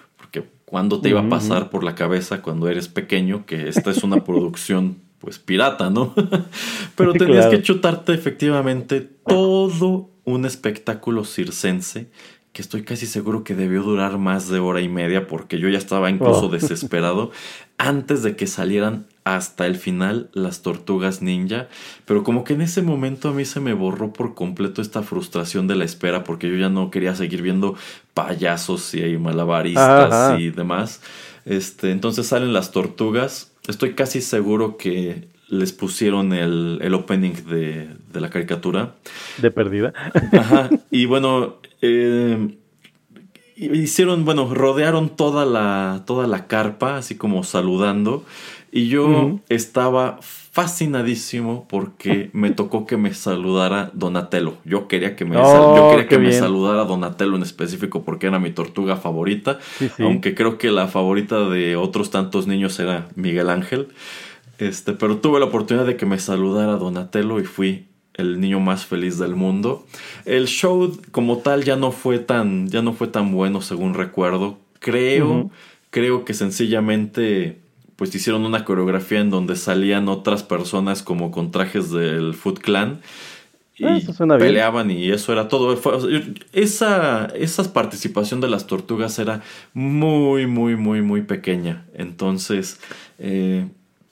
Cuando te iba a pasar por la cabeza cuando eres pequeño que esta es una *laughs* producción pues pirata, ¿no? *laughs* Pero tenías que chutarte efectivamente todo un espectáculo circense que estoy casi seguro que debió durar más de hora y media porque yo ya estaba incluso oh. *laughs* desesperado antes de que salieran hasta el final las tortugas ninja, pero como que en ese momento a mí se me borró por completo esta frustración de la espera porque yo ya no quería seguir viendo payasos y malabaristas y demás. Este, entonces salen las tortugas. Estoy casi seguro que les pusieron el, el opening de, de, la caricatura. De perdida. Ajá. *laughs* Y bueno, eh, hicieron, bueno, rodearon toda la, toda la carpa, así como saludando. Y yo estaba fascinadísimo porque me tocó que me saludara Donatello. Yo quería que me, oh, yo quería que me saludara Donatello en específico porque era mi tortuga favorita. Aunque creo que la favorita de otros tantos niños era Miguel Ángel. Este, pero tuve la oportunidad de que me saludara Donatello y fui el niño más feliz del mundo. El show como tal ya no fue tan, ya no fue tan bueno según recuerdo. Creo, creo que sencillamente pues hicieron una coreografía en donde salían otras personas como con trajes del Foot Clan y peleaban y eso era todo. esa, esa participación de las tortugas era muy, muy, muy, muy pequeña. Entonces, eh,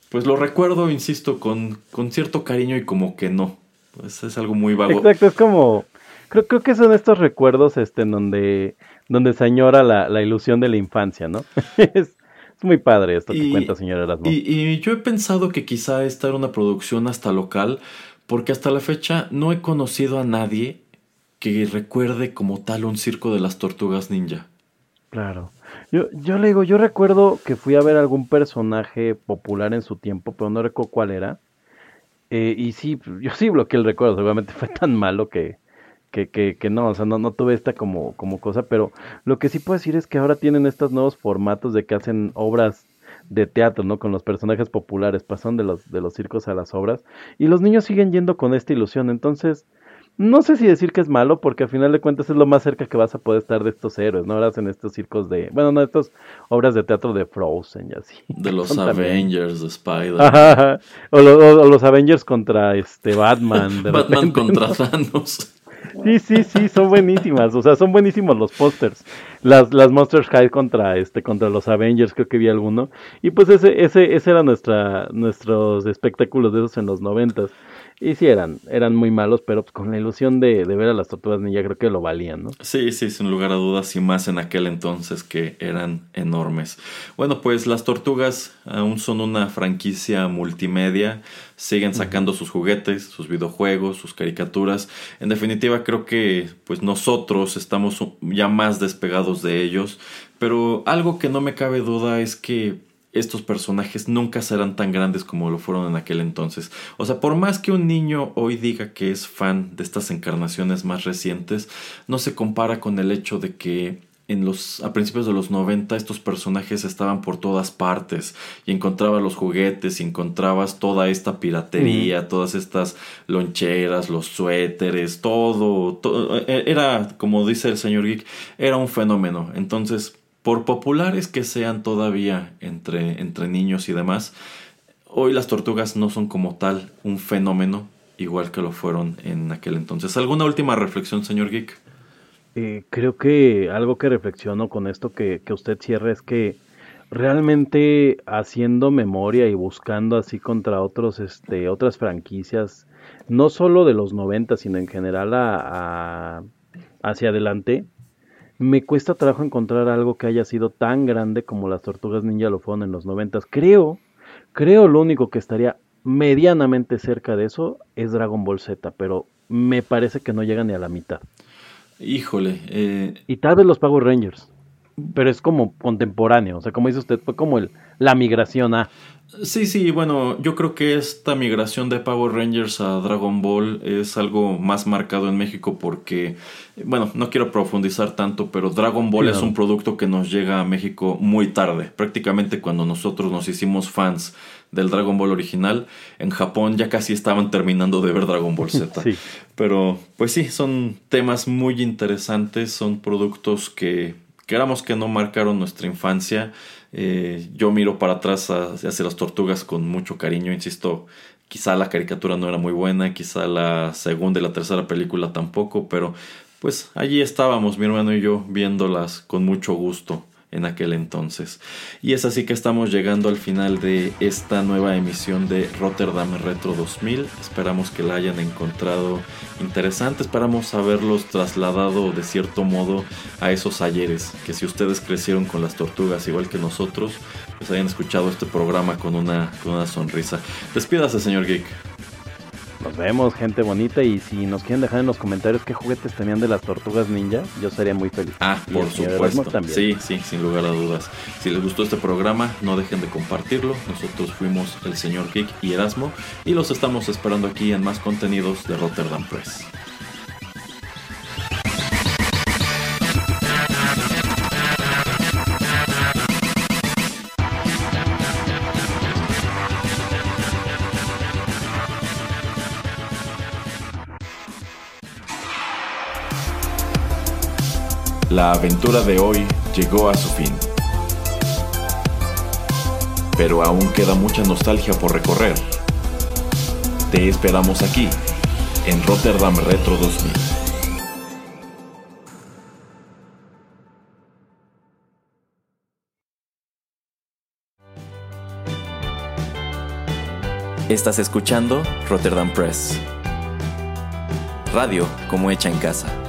pues lo recuerdo, insisto, con, con cierto cariño y como que no. Pues es algo muy vago. Exacto, es como. Creo, creo que son estos recuerdos este, en donde, donde se añora la, la ilusión de la infancia, ¿no? *laughs* es, muy padre esto que cuenta, señor Erasmo. Y, y, yo he pensado que quizá esta era una producción hasta local, porque hasta la fecha no he conocido a nadie que recuerde como tal un circo de las tortugas ninja. Claro. Yo, yo le digo, yo recuerdo que fui a ver algún personaje popular en su tiempo, pero no recuerdo cuál era. Eh, y sí, yo sí bloqueé el recuerdo, seguramente fue tan malo que, que, que, que, no, o sea, no, no tuve esta como, como cosa, pero lo que sí puedo decir es que ahora tienen estos nuevos formatos de que hacen obras de teatro, ¿no? Con los personajes populares, pasan de los, de los circos a las obras, y los niños siguen yendo con esta ilusión, entonces, no sé si decir que es malo, porque al final de cuentas es lo más cerca que vas a poder estar de estos héroes, ¿no? Ahora hacen estos circos de, bueno, no, estas obras de teatro de Frozen y así. *laughs* De los Avengers, de Spider. O, los Avengers contra este Batman. *laughs* Batman contra Thanos. Sí, sí, sí, son buenísimas, o sea, son buenísimos los pósters. Las, las Monsters High contra este, contra los Avengers, creo que vi alguno. Y pues ese, ese, ese era nuestra, nuestros espectáculos de esos en los noventas. Y sí, eran, eran muy malos, pero pues con la ilusión de, ver a las tortugas ninja creo que lo valían, ¿no? Sí, sí, sin lugar a dudas, y más en aquel entonces que eran enormes. Bueno, pues las tortugas aún son una franquicia multimedia, siguen sacando sus juguetes, sus videojuegos, sus caricaturas. En definitiva, creo que pues nosotros estamos ya más despegados de ellos, pero algo que no me cabe duda es que estos personajes nunca serán tan grandes como lo fueron en aquel entonces. O sea, por más que un niño hoy diga que es fan de estas encarnaciones más recientes, no se compara con el hecho de que en los, a principios de los 90 estos personajes estaban por todas partes y encontrabas los juguetes y encontrabas toda esta piratería, todas estas loncheras, los suéteres, todo, todo, e, era, como dice el señor Geek, era un fenómeno. Entonces, por populares que sean todavía entre, entre niños y demás, hoy las tortugas no son como tal un fenómeno igual que lo fueron en aquel entonces. ¿Alguna última reflexión, señor Geek? Eh, creo que algo que reflexiono con esto que, que usted cierra es que realmente haciendo memoria y buscando así contra otros, este, otras franquicias, no solo de los 90, sino en general a, hacia adelante, me cuesta trabajo encontrar algo que haya sido tan grande como las tortugas ninja lo fueron en los noventas. Creo, creo lo único que estaría medianamente cerca de eso es Dragon Ball Z, pero me parece que no llega ni a la mitad. Híjole. Eh... Y tal vez los Power Rangers. Pero es como contemporáneo, o sea, como dice usted, fue como el, la migración a... Sí, sí, bueno, yo creo que esta migración de Power Rangers a Dragon Ball es algo más marcado en México porque, bueno, no quiero profundizar tanto, pero Dragon Ball es un producto que nos llega a México muy tarde, prácticamente cuando nosotros nos hicimos fans del Dragon Ball original, en Japón ya casi estaban terminando de ver Dragon Ball Z. *laughs* Pero, pues sí, son temas muy interesantes, son productos que queramos que no marcaron nuestra infancia. Eh, yo miro para atrás hacia las tortugas con mucho cariño, insisto, quizá la caricatura no era muy buena, quizá la segunda y la tercera película tampoco, pero pues allí estábamos mi hermano y yo viéndolas con mucho gusto en aquel entonces. Y es así que estamos llegando al final de esta nueva emisión de Rotterdam Retro 2000. Esperamos que la hayan encontrado interesante, esperamos haberlos trasladado de cierto modo a esos ayeres, que si ustedes crecieron con las tortugas igual que nosotros, pues hayan escuchado este programa con una, con una sonrisa. Despídase, señor Geek. Nos vemos, gente bonita. Y si nos quieren dejar en los comentarios qué juguetes tenían de las tortugas ninja, yo sería muy feliz. Ah, por supuesto. Sí, sí, sin lugar a dudas. Si les gustó este programa, no dejen de compartirlo. Nosotros fuimos el señor Geek y Erasmo y los estamos esperando aquí en más contenidos de Rotterdam Press. La aventura de hoy llegó a su fin. Pero aún queda mucha nostalgia por recorrer. Te esperamos aquí, en Rotterdam Retro 2000. Estás escuchando Rotterdam Press. Radio como hecha en casa.